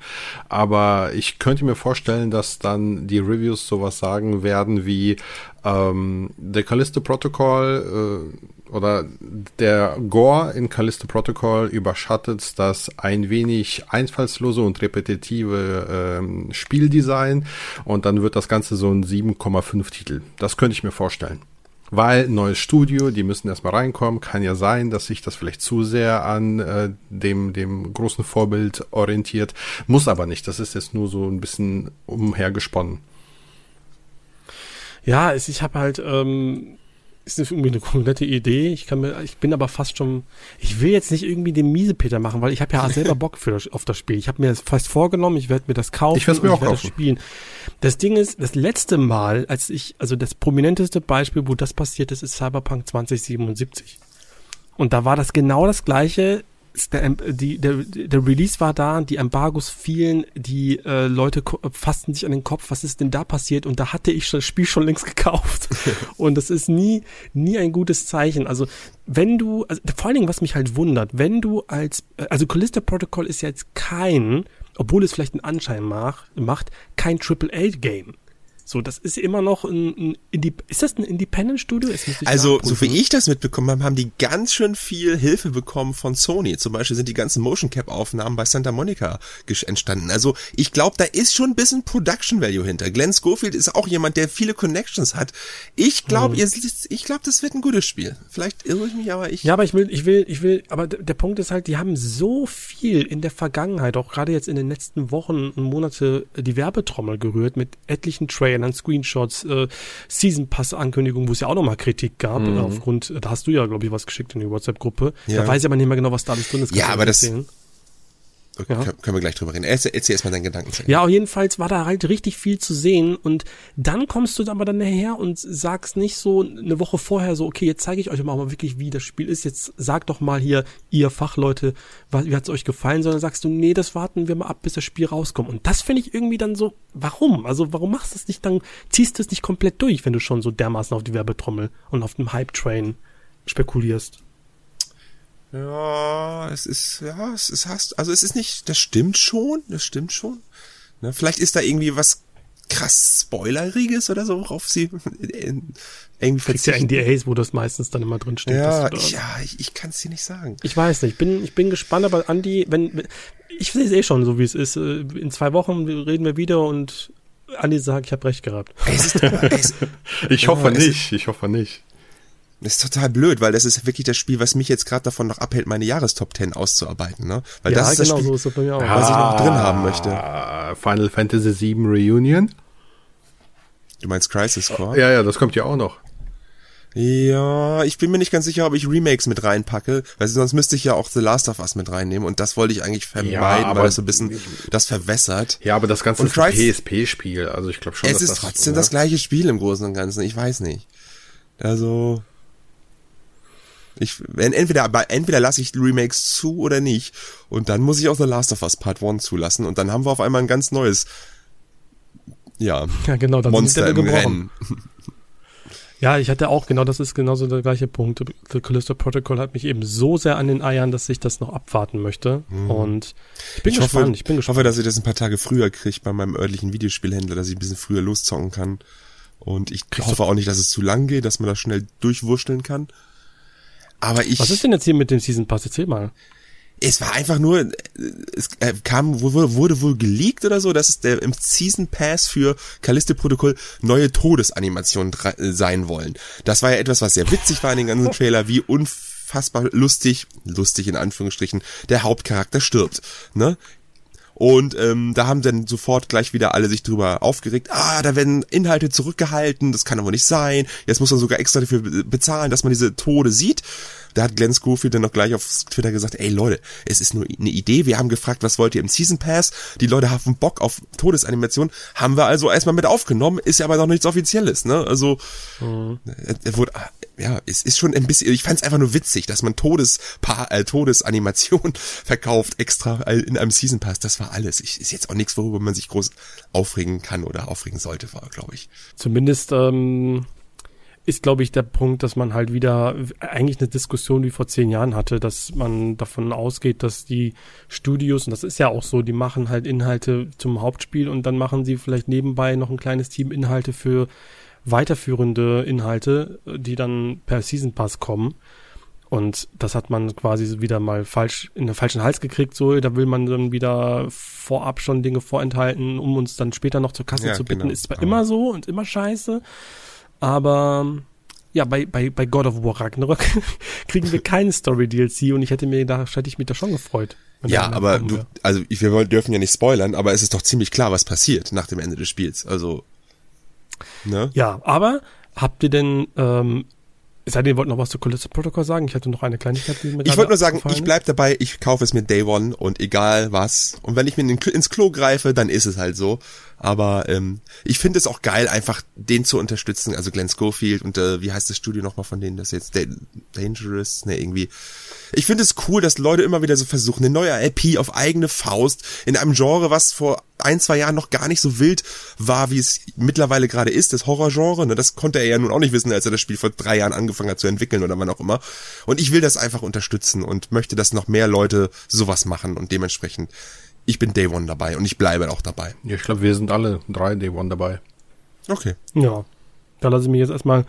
Aber ich könnte mir vorstellen, dass dann die Reviews sowas sagen werden wie ähm, der Callisto Protocol äh, oder der Gore in Callisto Protocol überschattet das ein wenig einfallslose und repetitive ähm, Spieldesign und dann wird das Ganze so ein 7,5 Titel. Das könnte ich mir vorstellen. weil neues Studio, die müssen erstmal reinkommen. Kann ja sein, dass sich das vielleicht zu sehr an äh, dem, dem großen Vorbild orientiert. Muss aber nicht. Das ist jetzt nur so ein bisschen umhergesponnen. Ja, es, ich habe halt, ähm, ist irgendwie eine komplette Idee. Ich kann mir, ich bin aber fast schon, ich will jetzt nicht irgendwie den Miesepeter machen, weil ich habe ja selber Bock für das, auf das Spiel. Ich habe mir das fast vorgenommen, ich werde mir das kaufen. Ich werde mir auch kaufen. Das spielen. Das Ding ist, das letzte Mal, als ich, also das prominenteste Beispiel, wo das passiert ist, ist Cyberpunk 2077. Und da war das genau das gleiche der, die, der, der Release war da, die Embargos fielen, die äh, Leute fassten sich an den Kopf, was ist denn da passiert? Und da hatte ich das Spiel schon längst gekauft. und das ist nie, nie ein gutes Zeichen. Also wenn du, also vor allen Dingen, was mich halt wundert, wenn du als, äh, also Callista Protocol ist jetzt kein, obwohl es vielleicht einen Anschein mach, macht, kein Triple-A-Game. So, das ist immer noch ein, ein ist das ein Independent Studio? Also, so wie ich das mitbekommen habe, haben die ganz schön viel Hilfe bekommen von Sony. Zum Beispiel sind die ganzen Motion Cap Aufnahmen bei Santa Monica entstanden. Also, ich glaube, da ist schon ein bisschen Production Value hinter. Glenn Schofield ist auch jemand, der viele Connections hat. Ich glaube, hm. ich glaube, das wird ein gutes Spiel. Vielleicht irre ich mich, aber ich. Ja, aber ich will, ich will, ich will, aber der Punkt ist halt, die haben so viel in der Vergangenheit, auch gerade jetzt in den letzten Wochen und Monate, die Werbetrommel gerührt mit etlichen Trailern Trailern, Screenshots, äh, Season Pass Ankündigung, wo es ja auch nochmal Kritik gab, mhm. aufgrund, da hast du ja, glaube ich, was geschickt in die WhatsApp-Gruppe. Ja. Da weiß ich aber nicht mehr genau, was da alles drin ist. Ja, aber das, erzählen. Okay, ja. Können wir gleich drüber reden. Erzähl, erzähl erstmal deinen Gedanken. Ja, jedenfalls war da halt richtig viel zu sehen und dann kommst du aber dann nachher und sagst nicht so eine Woche vorher so, okay, jetzt zeige ich euch mal wirklich, wie das Spiel ist. Jetzt sagt doch mal hier, ihr Fachleute, wie hat es euch gefallen, sondern sagst du, nee, das warten wir mal ab, bis das Spiel rauskommt. Und das finde ich irgendwie dann so, warum? Also warum machst du es nicht dann, ziehst du es nicht komplett durch, wenn du schon so dermaßen auf die Werbetrommel und auf dem Hype-Train spekulierst? Ja, es ist, ja, es ist hast, also es ist nicht, das stimmt schon, das stimmt schon. Ne, vielleicht ist da irgendwie was krass Spoileriges oder so, worauf sie irgendwie verzichten. ja NDAs, wo das meistens dann immer drin steht. Ja, ich, ja, ich, ich kann es dir nicht sagen. Ich weiß nicht, ich bin, ich bin gespannt, aber Andi, wenn, ich sehe es eh schon so, wie es ist. Äh, in zwei Wochen reden wir wieder und Andi sagt, ich habe recht gehabt. Es ist, es, ich hoffe ja, nicht, ich hoffe nicht. Das ist total blöd, weil das ist wirklich das Spiel, was mich jetzt gerade davon noch abhält, meine Jahrestop 10 auszuarbeiten, ne? Weil ja, das ist genau das Spiel, so ist das bei mir auch. was ich noch drin haben möchte. Ah, Final Fantasy VII Reunion? Du meinst Crisis Core? Ja, ja, das kommt ja auch noch. Ja, ich bin mir nicht ganz sicher, ob ich Remakes mit reinpacke, weil sonst müsste ich ja auch The Last of Us mit reinnehmen und das wollte ich eigentlich vermeiden, ja, weil es so ein bisschen das verwässert. Ja, aber das Ganze und ist ein PSP-Spiel, also ich glaube schon, es ist das trotzdem das gleiche Spiel im Großen und Ganzen, ich weiß nicht. Also, ich, entweder, entweder lasse ich Remakes zu oder nicht. Und dann muss ich auch The Last of Us Part 1 zulassen. Und dann haben wir auf einmal ein ganz neues, ja, ja genau, dann Monster im Rennen. Ja, ich hatte auch, genau das ist genauso der gleiche Punkt. The Callisto Protocol hat mich eben so sehr an den Eiern, dass ich das noch abwarten möchte. Mhm. Und ich bin ich gespannt. Hoffe, ich bin gespannt. hoffe, dass ich das ein paar Tage früher kriege bei meinem örtlichen Videospielhändler, dass ich ein bisschen früher loszocken kann. Und ich Kriegst hoffe auch nicht, dass es zu lang geht, dass man das schnell durchwurschteln kann. Aber ich. Was ist denn jetzt hier mit dem Season Pass? Erzähl mal. Es war einfach nur, es äh, kam, wurde, wurde wohl geleakt oder so, dass es der im Season Pass für Callisto Protokoll neue Todesanimationen äh, sein wollen. Das war ja etwas, was sehr witzig war in den ganzen Trailer, wie unfassbar lustig, lustig in Anführungsstrichen, der Hauptcharakter stirbt. Ne? Und ähm, da haben dann sofort gleich wieder alle sich drüber aufgeregt. Ah, da werden Inhalte zurückgehalten, das kann aber nicht sein. Jetzt muss man sogar extra dafür bezahlen, dass man diese Tode sieht. Da hat Glenn Schofield dann noch gleich auf Twitter gesagt, ey Leute, es ist nur eine Idee. Wir haben gefragt, was wollt ihr im Season Pass? Die Leute haben Bock auf Todesanimation. Haben wir also erstmal mit aufgenommen, ist ja aber noch nichts Offizielles, ne? Also, mhm. er wurde, ja, es ist schon ein bisschen, ich fand es einfach nur witzig, dass man Todespa äh, Todesanimation verkauft extra in einem Season Pass. Das war alles. Ich, ist jetzt auch nichts, worüber man sich groß aufregen kann oder aufregen sollte, war, glaube ich. Zumindest ähm, ist, glaube ich, der Punkt, dass man halt wieder eigentlich eine Diskussion wie vor zehn Jahren hatte, dass man davon ausgeht, dass die Studios, und das ist ja auch so, die machen halt Inhalte zum Hauptspiel und dann machen sie vielleicht nebenbei noch ein kleines Team Inhalte für weiterführende Inhalte, die dann per Season Pass kommen. Und das hat man quasi wieder mal falsch in den falschen Hals gekriegt, so, da will man dann wieder vorab schon Dinge vorenthalten, um uns dann später noch zur Kasse ja, zu bitten. Ist zwar ja. immer so und immer scheiße, aber ja, bei, bei, bei God of War Ragnarok kriegen wir keinen Story-DLC und ich hätte mir da, hätte ich mich da schon gefreut. Ja, aber du, also wir dürfen ja nicht spoilern, aber es ist doch ziemlich klar, was passiert nach dem Ende des Spiels. Also, ne? Ja, aber habt ihr denn ähm, es sei denn, ihr wollt noch was zu Callisto Protocol sagen. Ich hatte noch eine Kleinigkeit, die mir Ich wollte nur sagen, ich bleib dabei, ich kaufe es mir Day One und egal was. Und wenn ich mir ins Klo greife, dann ist es halt so. Aber ähm, ich finde es auch geil, einfach den zu unterstützen. Also Glenn Schofield und äh, wie heißt das Studio nochmal von denen, das jetzt Dangerous, ne, irgendwie ich finde es cool, dass Leute immer wieder so versuchen, eine neue IP auf eigene Faust in einem Genre, was vor ein, zwei Jahren noch gar nicht so wild war, wie es mittlerweile gerade ist, das Horrorgenre. Ne, das konnte er ja nun auch nicht wissen, als er das Spiel vor drei Jahren angefangen hat zu entwickeln oder wann auch immer. Und ich will das einfach unterstützen und möchte, dass noch mehr Leute sowas machen und dementsprechend ich bin Day One dabei und ich bleibe auch dabei. Ja, ich glaube, wir sind alle drei Day One dabei. Okay. Ja. Da lasse ich mich jetzt erstmal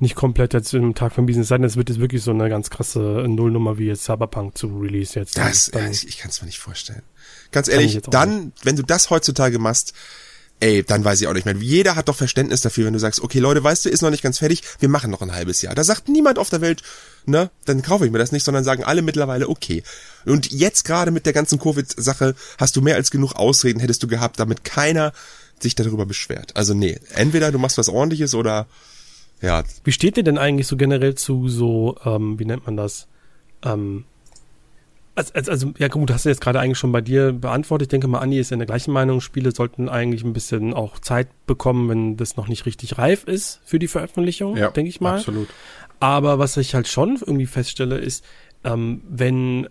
nicht komplett jetzt im Tag vermiesen. Es sei denn, es wird jetzt wirklich so eine ganz krasse Nullnummer wie jetzt Cyberpunk zu Release jetzt. Das, ja, ich, ich kann es mir nicht vorstellen. Ganz ehrlich, dann, wenn du das heutzutage machst, ey, dann weiß ich auch nicht mehr. Jeder hat doch Verständnis dafür, wenn du sagst, okay, Leute, weißt du, ist noch nicht ganz fertig, wir machen noch ein halbes Jahr. Da sagt niemand auf der Welt, ne, dann kaufe ich mir das nicht, sondern sagen alle mittlerweile, okay. Und jetzt gerade mit der ganzen Covid-Sache hast du mehr als genug Ausreden hättest du gehabt, damit keiner sich darüber beschwert. Also nee, entweder du machst was ordentliches oder ja. Wie steht ihr denn eigentlich so generell zu so, ähm, wie nennt man das? Ähm, also, also, also, ja gut, hast du jetzt gerade eigentlich schon bei dir beantwortet. Ich denke mal, Andi ist in der gleichen Meinung. Spiele sollten eigentlich ein bisschen auch Zeit bekommen, wenn das noch nicht richtig reif ist für die Veröffentlichung, ja, denke ich mal. Absolut. Aber was ich halt schon irgendwie feststelle, ist, ähm, wenn,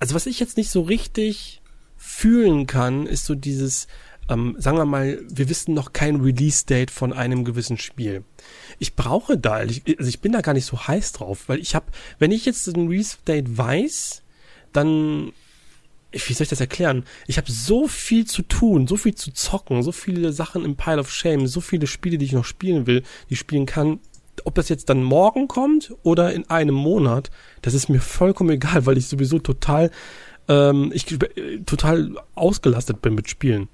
also was ich jetzt nicht so richtig fühlen kann, ist so dieses, ähm, sagen wir mal, wir wissen noch kein Release-Date von einem gewissen Spiel. Ich brauche da, also ich bin da gar nicht so heiß drauf, weil ich habe, wenn ich jetzt ein Release-Date weiß, dann wie soll ich das erklären? Ich habe so viel zu tun, so viel zu zocken, so viele Sachen im Pile of Shame, so viele Spiele, die ich noch spielen will, die ich spielen kann. Ob das jetzt dann morgen kommt oder in einem Monat, das ist mir vollkommen egal, weil ich sowieso total, ähm, ich äh, total ausgelastet bin mit Spielen.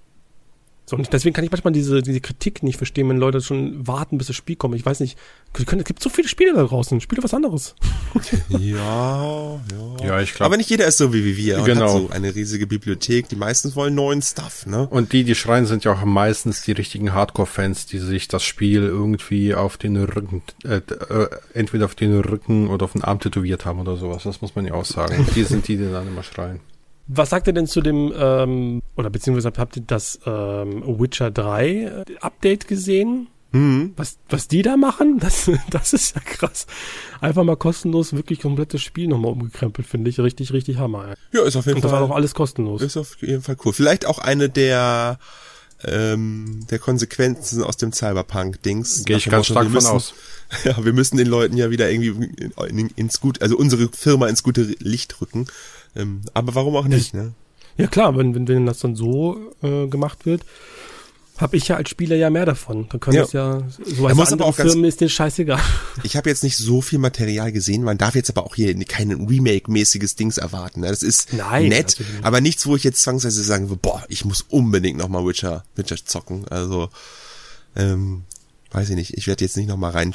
So, und deswegen kann ich manchmal diese, diese Kritik nicht verstehen, wenn Leute schon warten, bis das Spiel kommt. Ich weiß nicht, es gibt so viele Spiele da draußen, spiele was anderes. ja, ja. Ja, ich glaube. Aber nicht jeder ist so wie wir. Genau. Hat so eine riesige Bibliothek. Die meisten wollen neuen Stuff, ne? Und die, die schreien, sind ja auch meistens die richtigen Hardcore-Fans, die sich das Spiel irgendwie auf den Rücken, äh, äh, entweder auf den Rücken oder auf den Arm tätowiert haben oder sowas. Das muss man ja auch sagen. die sind die, die dann immer schreien. Was sagt ihr denn zu dem, ähm, oder beziehungsweise habt ihr das ähm, Witcher 3 äh, Update gesehen? Mhm. Was, was die da machen, das, das ist ja krass. Einfach mal kostenlos wirklich komplettes Spiel nochmal umgekrempelt, finde ich. Richtig, richtig Hammer. Ja, ist auf jeden Und Fall. das war doch alles kostenlos. Ist auf jeden Fall cool. Vielleicht auch eine der, ähm, der Konsequenzen aus dem Cyberpunk-Dings. Gehe ich ganz stark von aus. Ja, wir müssen den Leuten ja wieder irgendwie in, ins gut, also unsere Firma ins gute Licht rücken. Ähm, aber warum auch nicht, ne? Ja klar, wenn, wenn, wenn das dann so äh, gemacht wird, habe ich ja als Spieler ja mehr davon. Dann können ja. es ja so als andere auch Firmen ist den scheißegal. Ich habe jetzt nicht so viel Material gesehen, man darf jetzt aber auch hier kein Remake-mäßiges Dings erwarten. Ne? Das ist Nein, nett, aber nichts, wo ich jetzt zwangsweise sagen würde, boah, ich muss unbedingt nochmal Witcher, Witcher zocken. Also, ähm, weiß ich nicht, ich werde jetzt nicht nochmal rein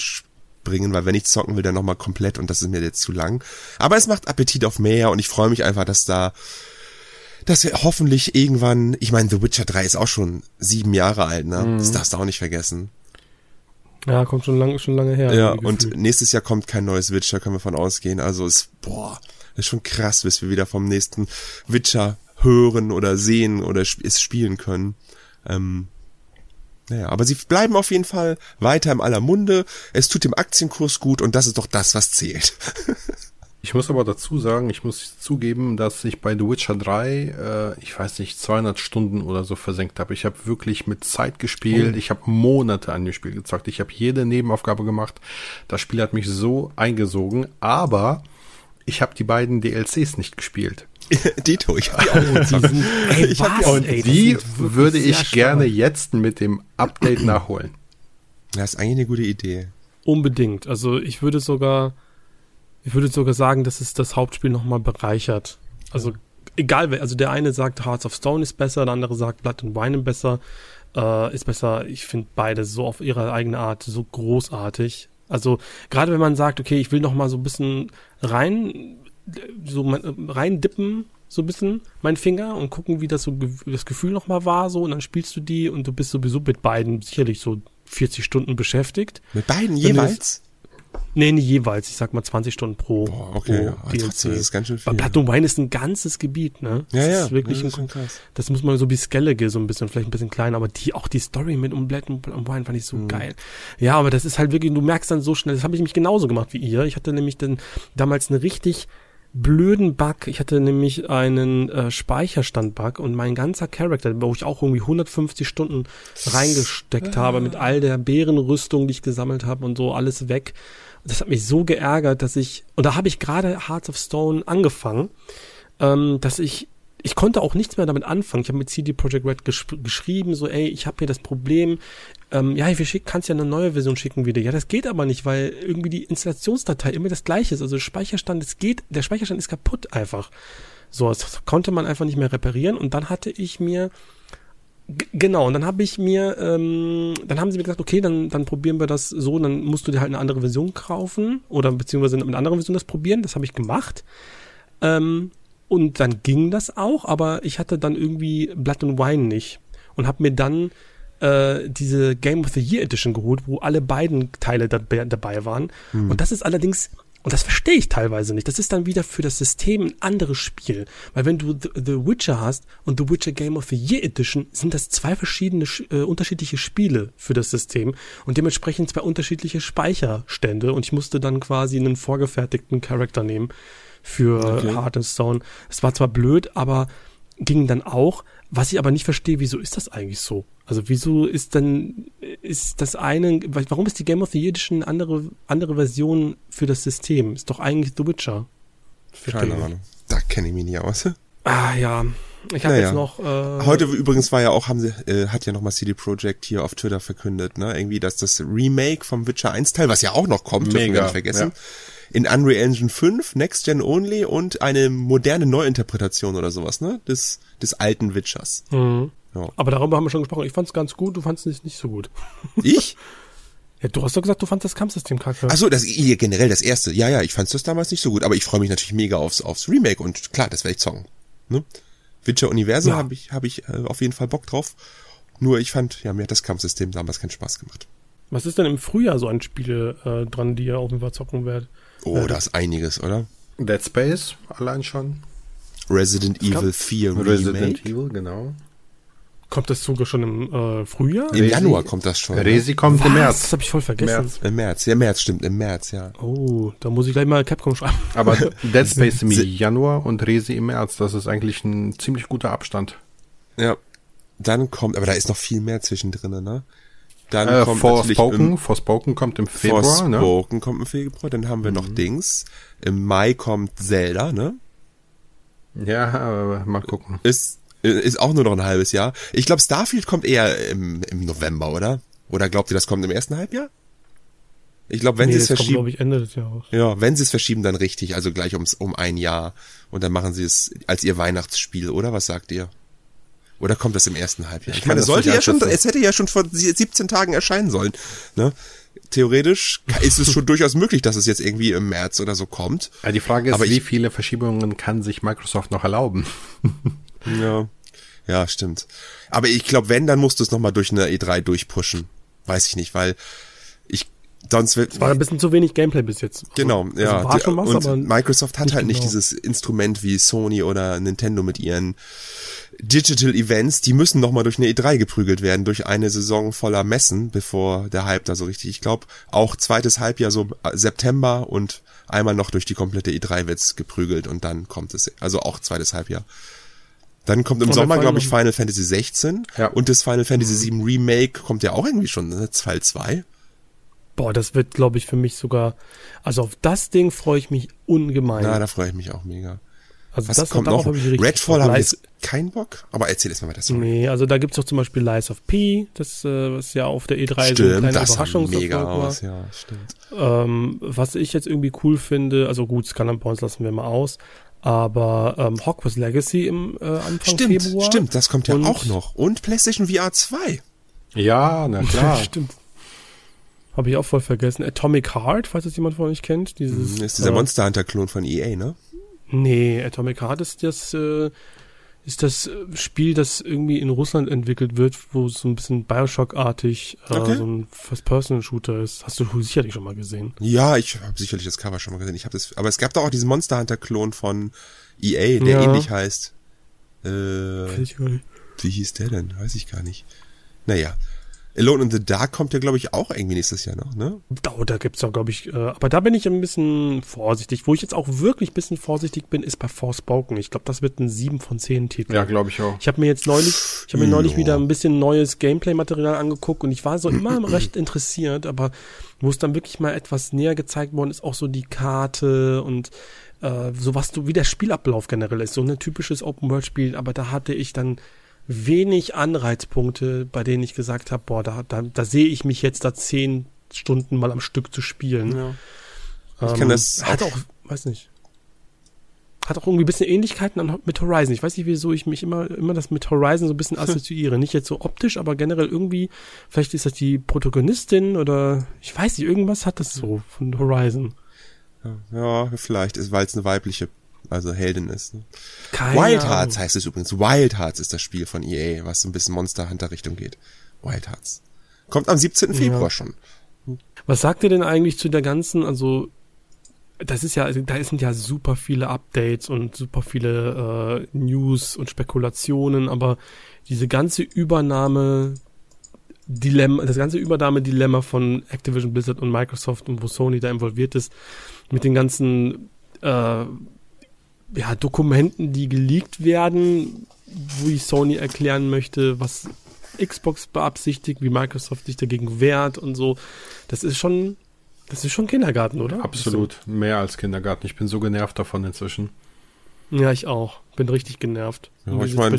bringen, weil wenn ich zocken will, dann nochmal komplett und das ist mir jetzt zu lang. Aber es macht Appetit auf mehr und ich freue mich einfach, dass da dass wir hoffentlich irgendwann, ich meine, The Witcher 3 ist auch schon sieben Jahre alt, ne? Mhm. Das darfst du auch nicht vergessen. Ja, kommt schon lange, schon lange her. Ja, und nächstes Jahr kommt kein neues Witcher, können wir von ausgehen. Also ist, boah, ist schon krass, bis wir wieder vom nächsten Witcher hören oder sehen oder es spielen können. Ähm, naja, aber sie bleiben auf jeden Fall weiter im aller Munde. Es tut dem Aktienkurs gut und das ist doch das, was zählt. ich muss aber dazu sagen, ich muss zugeben, dass ich bei The Witcher 3, äh, ich weiß nicht, 200 Stunden oder so versenkt habe. Ich habe wirklich mit Zeit gespielt. Oh. Ich habe Monate an dem Spiel gezockt. Ich habe jede Nebenaufgabe gemacht. Das Spiel hat mich so eingesogen, aber ich habe die beiden DLCs nicht gespielt. Dito, ich habe die auch gezockt. ey, ich was, und ey, die würde ich spannend. gerne jetzt mit dem Update nachholen. Das ist eigentlich eine gute Idee. Unbedingt. Also ich würde sogar, ich würde sogar sagen, dass es das Hauptspiel nochmal bereichert. Also egal, also der eine sagt Hearts of Stone ist besser, der andere sagt Blood and Wine besser, äh, ist besser. Ich finde beide so auf ihre eigene Art so großartig. Also gerade wenn man sagt, okay, ich will noch mal so ein bisschen rein, so rein dippen, so ein bisschen mein Finger und gucken, wie das so das Gefühl noch mal war, so und dann spielst du die und du bist sowieso mit beiden sicherlich so 40 Stunden beschäftigt. Mit beiden jeweils? Nee, nicht jeweils. Ich sag mal 20 Stunden pro. Boah, okay, pro ja, trotzdem, das ist ganz schön viel. Blood and Wine ist ein ganzes Gebiet, ne? Das ja, ja. Ist wirklich das, ist ein, krass. das muss man so wie Skellige so ein bisschen, vielleicht ein bisschen kleiner, aber die, auch die Story mit um and Wine fand ich so mhm. geil. Ja, aber das ist halt wirklich, du merkst dann so schnell, das habe ich mich genauso gemacht wie ihr. Ich hatte nämlich dann damals eine richtig blöden Bug. Ich hatte nämlich einen äh, Speicherstand-Bug und mein ganzer Charakter, wo ich auch irgendwie 150 Stunden reingesteckt ah. habe mit all der Bärenrüstung, die ich gesammelt habe und so, alles weg. Das hat mich so geärgert, dass ich, und da habe ich gerade Hearts of Stone angefangen, ähm, dass ich ich konnte auch nichts mehr damit anfangen. Ich habe mit CD Projekt Red gesch geschrieben, so, ey, ich habe hier das Problem, ähm, ja, wir schicken, kannst ja eine neue Version schicken wieder. Ja, das geht aber nicht, weil irgendwie die Installationsdatei immer das gleiche ist. Also Speicherstand, es geht, der Speicherstand ist kaputt einfach. So, das konnte man einfach nicht mehr reparieren und dann hatte ich mir Genau, und dann habe ich mir, ähm, dann haben sie mir gesagt, okay, dann, dann probieren wir das so, dann musst du dir halt eine andere Version kaufen oder beziehungsweise mit einer anderen Version das probieren. Das habe ich gemacht. Ähm, und dann ging das auch, aber ich hatte dann irgendwie Blood and Wine nicht und habe mir dann äh, diese Game of the Year Edition geholt, wo alle beiden Teile dabei, dabei waren. Hm. Und das ist allerdings und das verstehe ich teilweise nicht. Das ist dann wieder für das System ein anderes Spiel. Weil wenn du The, the Witcher hast und The Witcher Game of the Year Edition, sind das zwei verschiedene, äh, unterschiedliche Spiele für das System und dementsprechend zwei unterschiedliche Speicherstände. Und ich musste dann quasi einen vorgefertigten Charakter nehmen für okay. Heart and Stone. Es war zwar blöd, aber ging dann auch. Was ich aber nicht verstehe, wieso ist das eigentlich so? Also wieso ist dann, ist das eine, warum ist die Game of the Year Edition eine andere, andere Version für das System? Ist doch eigentlich The Witcher. Keine Ahnung. Da kenne ich mich nicht aus. Ah ja. Ich habe naja. jetzt noch. Äh, Heute übrigens war ja auch, haben sie, äh, hat ja nochmal CD Projekt hier auf Twitter verkündet, ne? Irgendwie, dass das Remake vom Witcher 1 Teil, was ja auch noch kommt, Mega. dürfen wir nicht vergessen. Ja in Unreal Engine 5, Next Gen Only und eine moderne Neuinterpretation oder sowas, ne? Des, des alten Witchers. Mhm. Ja. Aber darüber haben wir schon gesprochen. Ich fand's ganz gut, du fandst es nicht so gut. Ich? Ja, du hast doch gesagt, du fandest das Kampfsystem kacke. Achso, das hier generell das erste. Ja, ja, ich fand's das damals nicht so gut, aber ich freue mich natürlich mega aufs, aufs Remake und klar, das werde ich zocken. Ne? Witcher Universum ja. habe ich, hab ich äh, auf jeden Fall Bock drauf. Nur ich fand, ja, mir hat das Kampfsystem damals keinen Spaß gemacht. Was ist denn im Frühjahr so an Spiele äh, dran, die ihr auf jeden Fall zocken werdet? Oh, äh, da ist einiges, oder? Dead Space, allein schon. Resident Evil 4 Remake. Resident Evil, genau. Kommt das sogar schon im äh, Frühjahr? Im Resi, Januar kommt das schon. Resi kommt Was? im März. Das habe ich voll vergessen. März. Im März, ja, März stimmt, im März, ja. Oh, da muss ich gleich mal Capcom schreiben. Aber Dead Space im Januar und Resi im März, das ist eigentlich ein ziemlich guter Abstand. Ja. Dann kommt, aber da ist noch viel mehr zwischendrin, ne? Dann äh, kommt Forspoken, im, Forspoken kommt im Februar, Forspoken ne? Kommt im Februar, dann haben wir mhm. noch Dings. Im Mai kommt Zelda, ne? Ja, äh, mal gucken. Ist ist auch nur noch ein halbes Jahr. Ich glaube, Starfield kommt eher im, im November, oder? Oder glaubt ihr, das kommt im ersten Halbjahr? Ich glaube, wenn nee, sie es verschieben, kommt, ich, Ende des Jahres. Ja, wenn sie es verschieben, dann richtig, also gleich ums um ein Jahr und dann machen sie es als ihr Weihnachtsspiel, oder was sagt ihr? Oder kommt das im ersten Halbjahr? Ich, ich meine, es sollte ja schon, es hätte ja schon vor 17 Tagen erscheinen sollen. Ne? Theoretisch ist es schon durchaus möglich, dass es jetzt irgendwie im März oder so kommt. Ja, die Frage ist, Aber wie viele Verschiebungen kann sich Microsoft noch erlauben? ja, ja, stimmt. Aber ich glaube, wenn, dann musst du es nochmal durch eine E3 durchpushen. Weiß ich nicht, weil sonst. Es war ein bisschen zu wenig Gameplay bis jetzt. Also, genau, also, ja. War schon was, und Microsoft hat halt genau. nicht dieses Instrument wie Sony oder Nintendo mit ihren Digital Events. Die müssen nochmal durch eine E3 geprügelt werden, durch eine Saison voller Messen, bevor der Hype da so richtig. Ich glaube, auch zweites Halbjahr so September und einmal noch durch die komplette E3 wird's geprügelt und dann kommt es. Also auch zweites Halbjahr. Dann kommt im Sommer, glaube ich, Final Fantasy 16 ja. und das Final Fantasy 7 Remake kommt ja auch irgendwie schon, ne? Teil 2. Boah, das wird, glaube ich, für mich sogar. Also auf das Ding freue ich mich ungemein. Na, da freue ich mich auch mega. Also Was das kommt noch? Redfall habe ich jetzt keinen Bock, aber erzähl jetzt mal weiter. Sorry. Nee, also da gibt's doch zum Beispiel Lies of P, das äh, was ja auf der E3 stimmt, so eine kleine Überraschung mega aus, ja, stimmt. Ähm, was ich jetzt irgendwie cool finde, also gut, Skull and Bones lassen wir mal aus, aber ähm, Hogwarts Legacy im äh, Anfang stimmt, Februar. Stimmt, das kommt ja auch noch. Und PlayStation VR 2. Ja, na klar. stimmt. Habe ich auch voll vergessen. Atomic Heart, falls das jemand von euch kennt. Dieses, mhm, ist dieser äh, Monster Hunter Klon von EA, ne? Nee, Atomic Heart ist das, äh, ist das Spiel, das irgendwie in Russland entwickelt wird, wo es so ein bisschen Bioshock-artig äh, okay. so ein First-Person-Shooter ist. Hast du sicherlich schon mal gesehen. Ja, ich habe sicherlich das Cover schon mal gesehen. Ich habe das, aber es gab doch auch diesen Monster Hunter-Klon von EA, der ja. ähnlich heißt. Äh, wie hieß der denn? Weiß ich gar nicht. Naja, Alone in the Dark kommt ja, glaube ich, auch irgendwie nächstes Jahr noch, ne? Oh, da gibt's doch, glaube ich, äh, aber da bin ich ein bisschen vorsichtig. Wo ich jetzt auch wirklich ein bisschen vorsichtig bin, ist bei Forspoken. Ich glaube, das wird ein 7 von 10 Titel. Ja, glaube ich auch. Ich habe mir jetzt neulich, ich habe mir neulich wieder ein bisschen neues Gameplay-Material angeguckt und ich war so immer recht interessiert, aber wo es dann wirklich mal etwas näher gezeigt worden ist, auch so die Karte und äh, so was du, wie der Spielablauf generell ist. So ein typisches Open-World-Spiel, aber da hatte ich dann wenig Anreizpunkte, bei denen ich gesagt habe, boah, da, da, da sehe ich mich jetzt da zehn Stunden mal am Stück zu spielen. Ja. Ich ähm, kann das hat auch, weiß nicht. Hat auch irgendwie ein bisschen Ähnlichkeiten mit Horizon. Ich weiß nicht, wieso ich mich immer, immer das mit Horizon so ein bisschen assoziiere. nicht jetzt so optisch, aber generell irgendwie, vielleicht ist das die Protagonistin oder ich weiß nicht, irgendwas hat das so von Horizon. Ja, vielleicht, weil es eine weibliche also Heldin ist. Ne? Wild Hearts heißt es übrigens. Wild Hearts ist das Spiel von EA, was so ein bisschen Monster Hunter Richtung geht. Wild Hearts. Kommt am 17. Ja. Februar schon. Was sagt ihr denn eigentlich zu der ganzen, also das ist ja, da sind ja super viele Updates und super viele äh, News und Spekulationen, aber diese ganze Übernahme Dilemma, das ganze Übernahme-Dilemma von Activision Blizzard und Microsoft und wo Sony da involviert ist, mit den ganzen äh, ja, Dokumenten, die geleakt werden, wo die Sony erklären möchte, was Xbox beabsichtigt, wie Microsoft sich dagegen wehrt und so. Das ist schon, das ist schon Kindergarten, oder? Absolut, mehr als Kindergarten. Ich bin so genervt davon inzwischen. Ja, ich auch. Bin richtig genervt. Ja, ich mein,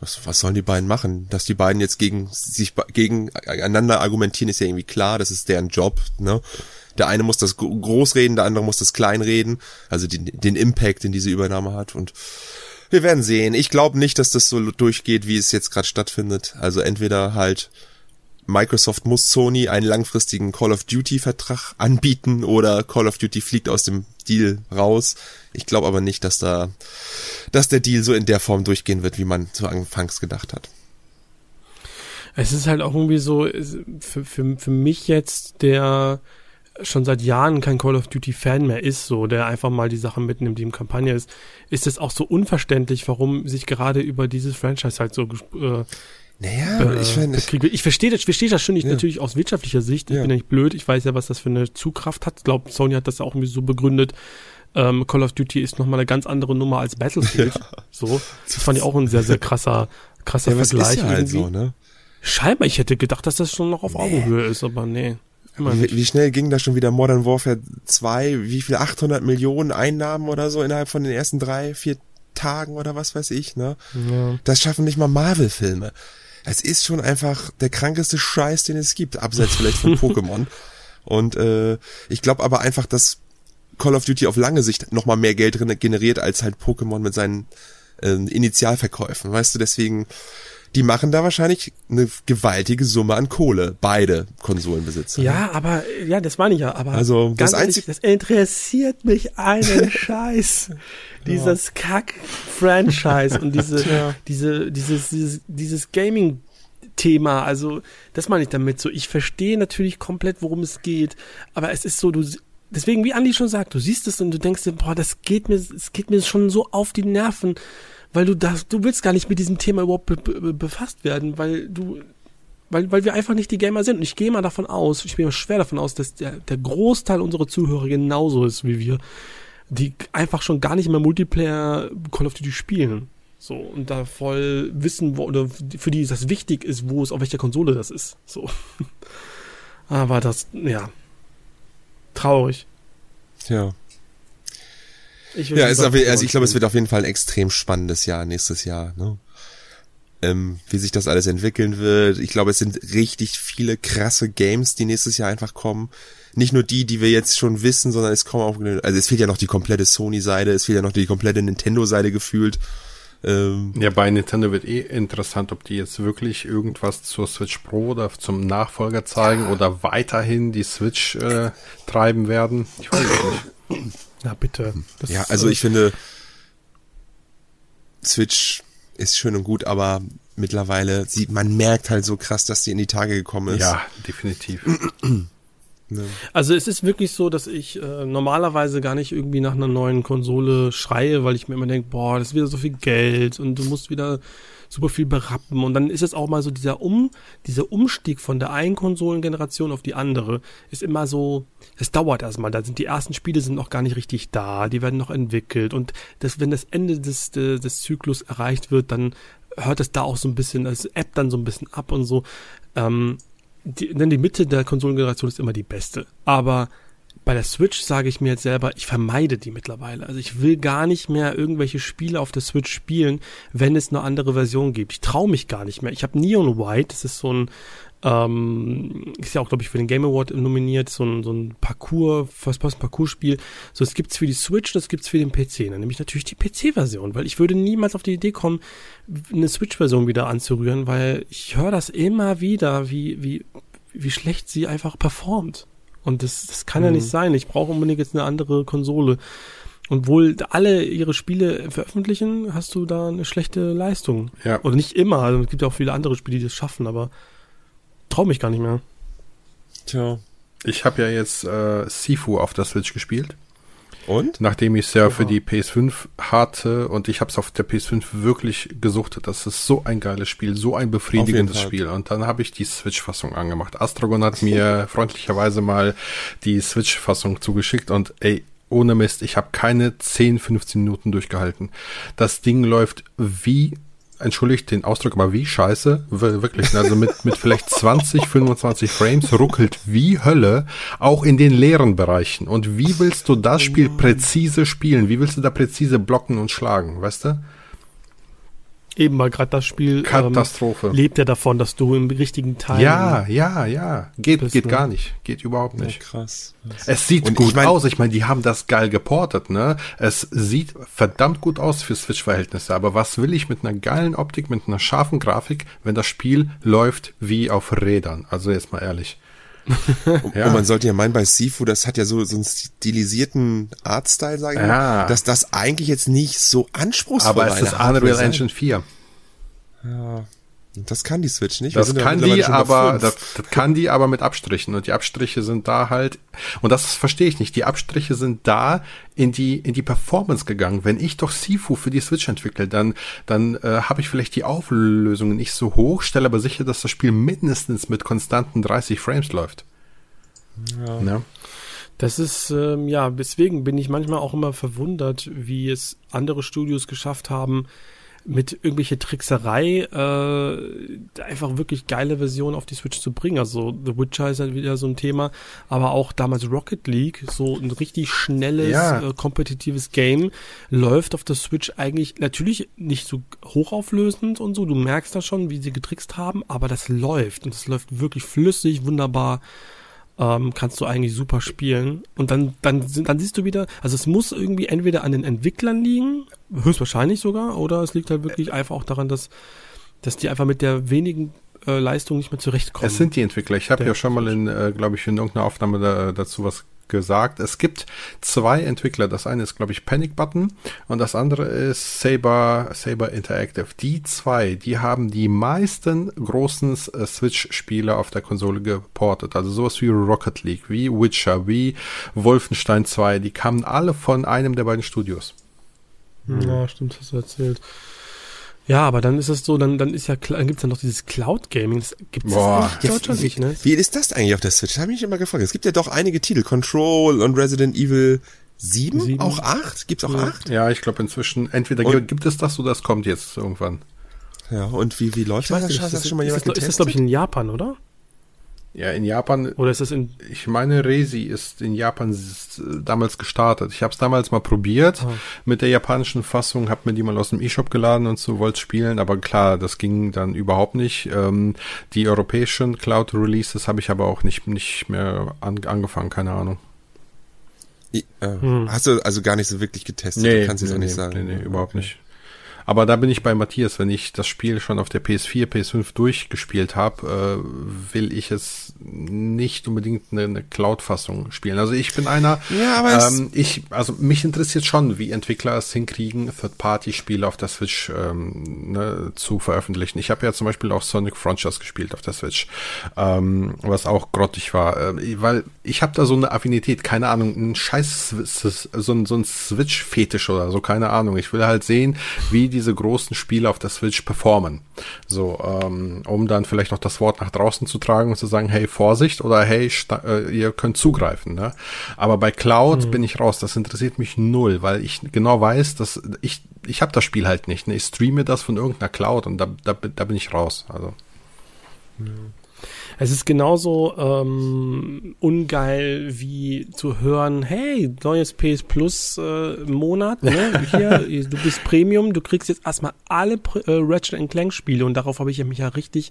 was, was sollen die beiden machen? Dass die beiden jetzt gegen sich gegeneinander argumentieren, ist ja irgendwie klar. Das ist deren Job, ne? Der eine muss das groß reden, der andere muss das klein reden. Also den, den Impact, den diese Übernahme hat. Und wir werden sehen. Ich glaube nicht, dass das so durchgeht, wie es jetzt gerade stattfindet. Also entweder halt Microsoft muss Sony einen langfristigen Call of Duty Vertrag anbieten oder Call of Duty fliegt aus dem Deal raus. Ich glaube aber nicht, dass da, dass der Deal so in der Form durchgehen wird, wie man zu Anfangs gedacht hat. Es ist halt auch irgendwie so, für, für, für mich jetzt der, schon seit Jahren kein Call of Duty Fan mehr ist, so der einfach mal die Sachen mitnimmt, die im Kampagne ist, ist es auch so unverständlich, warum sich gerade über dieses Franchise halt so äh, naja, äh, ich, finde, ich verstehe das, ich verstehe das schon nicht ja. natürlich aus wirtschaftlicher Sicht. Ich ja. bin ja nicht blöd. Ich weiß ja, was das für eine Zugkraft hat. Ich glaube, Sony hat das auch irgendwie so begründet. Ähm, Call of Duty ist nochmal eine ganz andere Nummer als Battlefield. Ja. So, das fand ich auch ein sehr, sehr krasser, krasser ja, Vergleich. Ist ja halt so, ne? Scheinbar, ich hätte gedacht, dass das schon noch auf Augenhöhe ist, aber nee. Wie, wie, schnell ging da schon wieder Modern Warfare 2? Wie viel? 800 Millionen Einnahmen oder so innerhalb von den ersten drei, vier Tagen oder was weiß ich, ne? Ja. Das schaffen nicht mal Marvel-Filme. Es ist schon einfach der krankeste Scheiß, den es gibt, abseits vielleicht von Pokémon. Und äh, ich glaube aber einfach, dass Call of Duty auf lange Sicht nochmal mehr Geld generiert als halt Pokémon mit seinen äh, Initialverkäufen. Weißt du, deswegen die machen da wahrscheinlich eine gewaltige Summe an Kohle, beide Konsolenbesitzer. Ja, aber ja, das meine ich ja, aber also das einzige das interessiert mich einen Scheiß. Dieses Kack-Franchise und diese, ja. diese, dieses, dieses, dieses Gaming Thema. Also, das meine ich damit so. Ich verstehe natürlich komplett, worum es geht, aber es ist so, du, deswegen, wie Andi schon sagt, du siehst es und du denkst dir, boah, das geht mir, es geht mir schon so auf die Nerven weil du das, du willst gar nicht mit diesem Thema überhaupt be be befasst werden, weil du, weil, weil wir einfach nicht die Gamer sind. Und ich gehe mal davon aus, ich gehe mal schwer davon aus, dass der, der Großteil unserer Zuhörer genauso ist wie wir, die einfach schon gar nicht mehr Multiplayer Call of Duty spielen. So, und da voll wissen, wo, oder für die das wichtig ist, wo es, auf welcher Konsole das ist. So. Aber das, ja. Traurig. Ja. Ich ja, ist aber, also ich glaube, es wird auf jeden Fall ein extrem spannendes Jahr nächstes Jahr. Ne? Ähm, wie sich das alles entwickeln wird. Ich glaube, es sind richtig viele krasse Games, die nächstes Jahr einfach kommen. Nicht nur die, die wir jetzt schon wissen, sondern es kommen auch, also es fehlt ja noch die komplette Sony-Seite, es fehlt ja noch die komplette Nintendo-Seite gefühlt. Ähm, ja, bei Nintendo wird eh interessant, ob die jetzt wirklich irgendwas zur Switch Pro oder zum Nachfolger zeigen ja. oder weiterhin die Switch äh, treiben werden. Ich weiß es nicht. Na bitte. Das ja, also ich finde, Switch ist schön und gut, aber mittlerweile sieht man merkt halt so krass, dass die in die Tage gekommen ist. Ja, definitiv. Also es ist wirklich so, dass ich äh, normalerweise gar nicht irgendwie nach einer neuen Konsole schreie, weil ich mir immer denke, boah, das ist wieder so viel Geld und du musst wieder super viel berappen. Und dann ist es auch mal so dieser Um, dieser Umstieg von der einen Konsolengeneration auf die andere ist immer so, es dauert erstmal. Da sind die ersten Spiele sind noch gar nicht richtig da, die werden noch entwickelt. Und das, wenn das Ende des, des, Zyklus erreicht wird, dann hört es da auch so ein bisschen, das App dann so ein bisschen ab und so. Ähm, die, denn die Mitte der Konsolengeneration ist immer die beste. Aber bei der Switch sage ich mir jetzt selber, ich vermeide die mittlerweile. Also ich will gar nicht mehr irgendwelche Spiele auf der Switch spielen, wenn es eine andere Version gibt. Ich traue mich gar nicht mehr. Ich habe Neon White, das ist so ein ähm, ist ja auch, glaube ich, für den Game Award nominiert, so ein, so ein Parcours, First-Person-Parcours-Spiel. So, das gibt's für die Switch, das gibt's für den PC. Dann nehme ich natürlich die PC-Version, weil ich würde niemals auf die Idee kommen, eine Switch-Version wieder anzurühren, weil ich höre das immer wieder, wie, wie, wie schlecht sie einfach performt. Und das, das kann mhm. ja nicht mhm. sein. Ich brauche unbedingt jetzt eine andere Konsole. Und wohl alle ihre Spiele veröffentlichen, hast du da eine schlechte Leistung. Ja. Oder nicht immer. Also es gibt ja auch viele andere Spiele, die das schaffen, aber traue mich gar nicht mehr. Tja. Ich habe ja jetzt äh, Sifu auf der Switch gespielt. Und? Nachdem ich es ja für die PS5 hatte und ich habe es auf der PS5 wirklich gesuchtet. Das ist so ein geiles Spiel, so ein befriedigendes Spiel. Und dann habe ich die Switch-Fassung angemacht. Astrogon hat mir freundlicherweise mal die Switch-Fassung zugeschickt und ey, ohne Mist, ich habe keine 10, 15 Minuten durchgehalten. Das Ding läuft wie entschuldigt den Ausdruck, aber wie scheiße, wirklich, also mit, mit vielleicht 20, 25 Frames ruckelt wie Hölle, auch in den leeren Bereichen. Und wie willst du das Spiel präzise spielen? Wie willst du da präzise blocken und schlagen, weißt du? Eben, weil gerade das Spiel Katastrophe. Ähm, lebt ja davon, dass du im richtigen Teil. Ja, ja, ja. Geht, bist, geht ne? gar nicht. Geht überhaupt nicht. Ja, krass. Es sieht Und gut ich mein, aus. Ich meine, die haben das geil geportet, ne? Es sieht verdammt gut aus für Switch-Verhältnisse. Aber was will ich mit einer geilen Optik, mit einer scharfen Grafik, wenn das Spiel läuft wie auf Rädern? Also jetzt mal ehrlich. Ja. Und man sollte ja meinen, bei Sifu, das hat ja so, so einen stilisierten Artstyle, sage ich ja. mal, dass das eigentlich jetzt nicht so anspruchsvoll ist. Aber es ist Unreal Engine 4. Ja. Das kann die Switch nicht. Das kann die, aber das, das, kann die aber mit Abstrichen und die Abstriche sind da halt und das verstehe ich nicht. Die Abstriche sind da in die in die Performance gegangen. Wenn ich doch Sifu für die Switch entwickle, dann dann äh, habe ich vielleicht die Auflösung nicht so hoch, stelle aber sicher, dass das Spiel mindestens mit konstanten 30 Frames läuft. Ja. ja. Das ist, ähm, ja, deswegen bin ich manchmal auch immer verwundert, wie es andere Studios geschafft haben, mit irgendwelche Trickserei äh, einfach wirklich geile Versionen auf die Switch zu bringen. Also The Witcher ist halt wieder so ein Thema, aber auch damals Rocket League, so ein richtig schnelles, ja. äh, kompetitives Game, läuft auf der Switch eigentlich natürlich nicht so hochauflösend und so. Du merkst da schon, wie sie getrickst haben, aber das läuft und es läuft wirklich flüssig, wunderbar ähm, kannst du eigentlich super spielen. Und dann, dann, dann siehst du wieder, also es muss irgendwie entweder an den Entwicklern liegen, höchstwahrscheinlich sogar, oder es liegt halt wirklich einfach auch daran, dass, dass die einfach mit der wenigen äh, Leistung nicht mehr zurechtkommen. Es sind die Entwickler. Ich habe ja schon mal in, äh, glaube ich, in irgendeiner Aufnahme da, dazu was gesagt. Es gibt zwei Entwickler. Das eine ist, glaube ich, Panic Button und das andere ist Saber, Saber Interactive. Die zwei, die haben die meisten großen äh, Switch-Spiele auf der Konsole geportet. Also sowas wie Rocket League, wie Witcher, wie Wolfenstein 2. Die kamen alle von einem der beiden Studios. Ja, stimmt, hast du erzählt. Ja, aber dann ist es so, dann, dann ist ja, dann gibt's ja noch dieses Cloud Gaming. Das gibt's Boah. in Deutschland nicht, ne? Wie ist das eigentlich auf der Switch? Das habe ich mich immer gefragt. Es gibt ja doch einige Titel. Control und Resident Evil 7, Sieben? auch 8? Gibt's auch ja. 8? Ja, ich glaube inzwischen, entweder und, gibt es das oder es kommt jetzt irgendwann. Ja, und wie, wie läuft das? Nicht, ist, das, schon mal ist, das, ist das, glaube ich, in Japan, oder? Ja, in Japan. Oder ist das in. Ich meine, Resi ist in Japan damals gestartet. Ich habe es damals mal probiert oh. mit der japanischen Fassung, habe mir die mal aus dem E-Shop geladen und so wollte spielen, aber klar, das ging dann überhaupt nicht. Ähm, die europäischen Cloud Releases habe ich aber auch nicht nicht mehr an, angefangen, keine Ahnung. I, äh, hm. Hast du also gar nicht so wirklich getestet? Nee, du kannst nee, es auch nicht nee, sagen. Nee, nee, überhaupt okay. nicht. Aber da bin ich bei Matthias, wenn ich das Spiel schon auf der PS4, PS5 durchgespielt habe, äh, will ich es nicht unbedingt eine, eine Cloud-Fassung spielen. Also ich bin einer, ja, aber ähm, ich, also mich interessiert schon, wie Entwickler es hinkriegen, Third-Party-Spiele auf der Switch ähm, ne, zu veröffentlichen. Ich habe ja zum Beispiel auch Sonic Frontiers gespielt auf der Switch, ähm, was auch grottig war, äh, weil ich habe da so eine Affinität, keine Ahnung, ein scheiß so ein, so ein Switch-Fetisch oder so, keine Ahnung. Ich will halt sehen, wie diese großen Spiele auf der Switch performen. So, ähm, um dann vielleicht noch das Wort nach draußen zu tragen und zu sagen, hey, Vorsicht oder hey, äh, ihr könnt zugreifen. Ne? Aber bei Cloud mhm. bin ich raus. Das interessiert mich null, weil ich genau weiß, dass ich ich habe das Spiel halt nicht. Ne? Ich streame das von irgendeiner Cloud und da, da, da bin ich raus. Also. Es ist genauso ähm, ungeil wie zu hören, hey, neues PS Plus äh, Monat, ne? Hier, du bist Premium, du kriegst jetzt erstmal alle äh, Ratchet Clank Spiele und darauf habe ich mich ja richtig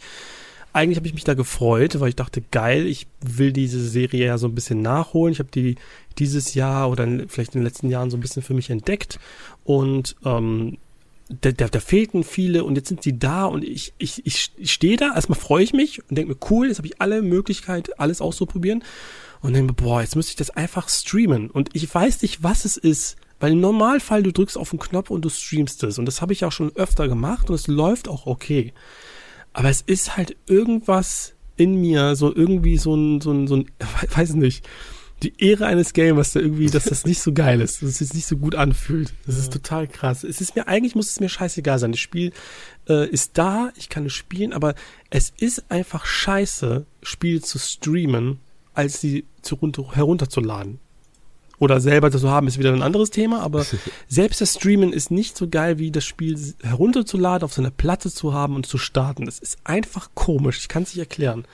eigentlich habe ich mich da gefreut, weil ich dachte, geil, ich will diese Serie ja so ein bisschen nachholen. Ich habe die dieses Jahr oder vielleicht in den letzten Jahren so ein bisschen für mich entdeckt und ähm, da, da, da fehlten viele und jetzt sind sie da und ich, ich, ich, stehe da, erstmal freue ich mich und denke mir, cool, jetzt habe ich alle Möglichkeit, alles auszuprobieren. Und denke mir, boah, jetzt müsste ich das einfach streamen. Und ich weiß nicht, was es ist, weil im Normalfall du drückst auf den Knopf und du streamst es. Und das habe ich auch schon öfter gemacht und es läuft auch okay. Aber es ist halt irgendwas in mir, so irgendwie so ein, so ein, so ein, weiß nicht, die Ehre eines Gamers, da irgendwie, dass das nicht so geil ist, dass es sich nicht so gut anfühlt. Das ja. ist total krass. Es ist mir, eigentlich muss es mir scheißegal sein. Das Spiel äh, ist da, ich kann es spielen, aber es ist einfach scheiße, Spiele zu streamen, als sie zu runter, herunterzuladen. Oder selber zu haben, ist wieder ein anderes Thema, aber selbst das Streamen ist nicht so geil, wie das Spiel herunterzuladen, auf seiner Platte zu haben und zu starten. Das ist einfach komisch. Ich kann es nicht erklären.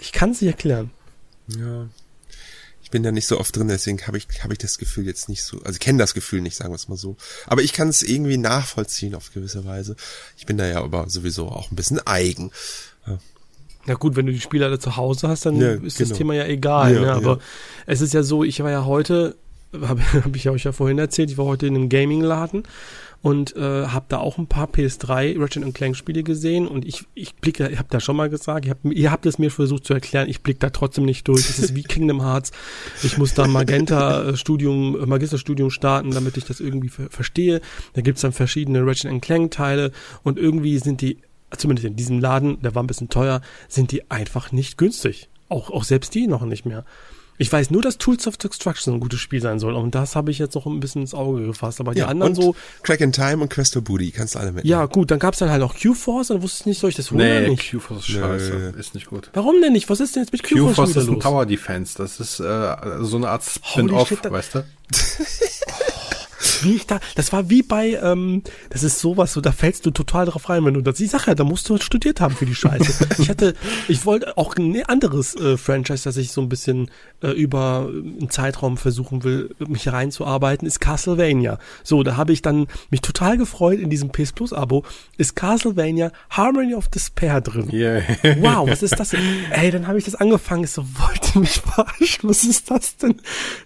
Ich kann es nicht erklären. Ja, bin da nicht so oft drin, deswegen habe ich, hab ich das Gefühl jetzt nicht so, also kenne das Gefühl nicht, sagen wir es mal so. Aber ich kann es irgendwie nachvollziehen auf gewisse Weise. Ich bin da ja aber sowieso auch ein bisschen eigen. Ja. Na gut, wenn du die Spieler alle zu Hause hast, dann ja, ist genau. das Thema ja egal. Ja, ne? Aber es ist ja so, ich war ja heute, habe hab ich euch ja vorhin erzählt, ich war heute in einem Gaming-Laden und äh, habe da auch ein paar PS3 Ratchet Clank Spiele gesehen und ich ich blicke, ich habe da schon mal gesagt, ihr habt, ihr habt es mir versucht zu erklären, ich blicke da trotzdem nicht durch. Es ist wie Kingdom Hearts. Ich muss da Magenta äh, Studium, äh, Magisterstudium starten, damit ich das irgendwie ver verstehe. Da gibt's dann verschiedene Ratchet Clank Teile und irgendwie sind die zumindest in diesem Laden, der war ein bisschen teuer, sind die einfach nicht günstig. Auch, auch selbst die noch nicht mehr. Ich weiß nur, dass Tools of Destruction ein gutes Spiel sein soll. Und das habe ich jetzt noch ein bisschen ins Auge gefasst. Aber die ja, anderen so. Crack in Time und Questo Booty, kannst du alle mitnehmen. Ja, gut, dann gab es dann halt auch Q-Force und wusste ich nicht, soll ich das holen nee, oder nicht? Q-Force ist scheiße. Ist nicht gut. Warum denn nicht? Was ist denn jetzt mit Q-Force? Q-Force ist ein Tower Defense. Das ist äh, so eine Art Spin-off, weißt du? wie ich da, das war wie bei, ähm, das ist sowas, so, da fällst du total drauf rein, wenn du das, ich sag ja, da musst du studiert haben für die Scheiße. ich hatte, ich wollte auch ein anderes äh, Franchise, das ich so ein bisschen äh, über einen Zeitraum versuchen will, mich reinzuarbeiten, ist Castlevania. So, da habe ich dann mich total gefreut, in diesem PS Plus Abo ist Castlevania Harmony of Despair drin. Yeah. wow, was ist das denn? Ey, dann habe ich das angefangen, ich so, wollte mich verarschen, was ist das denn?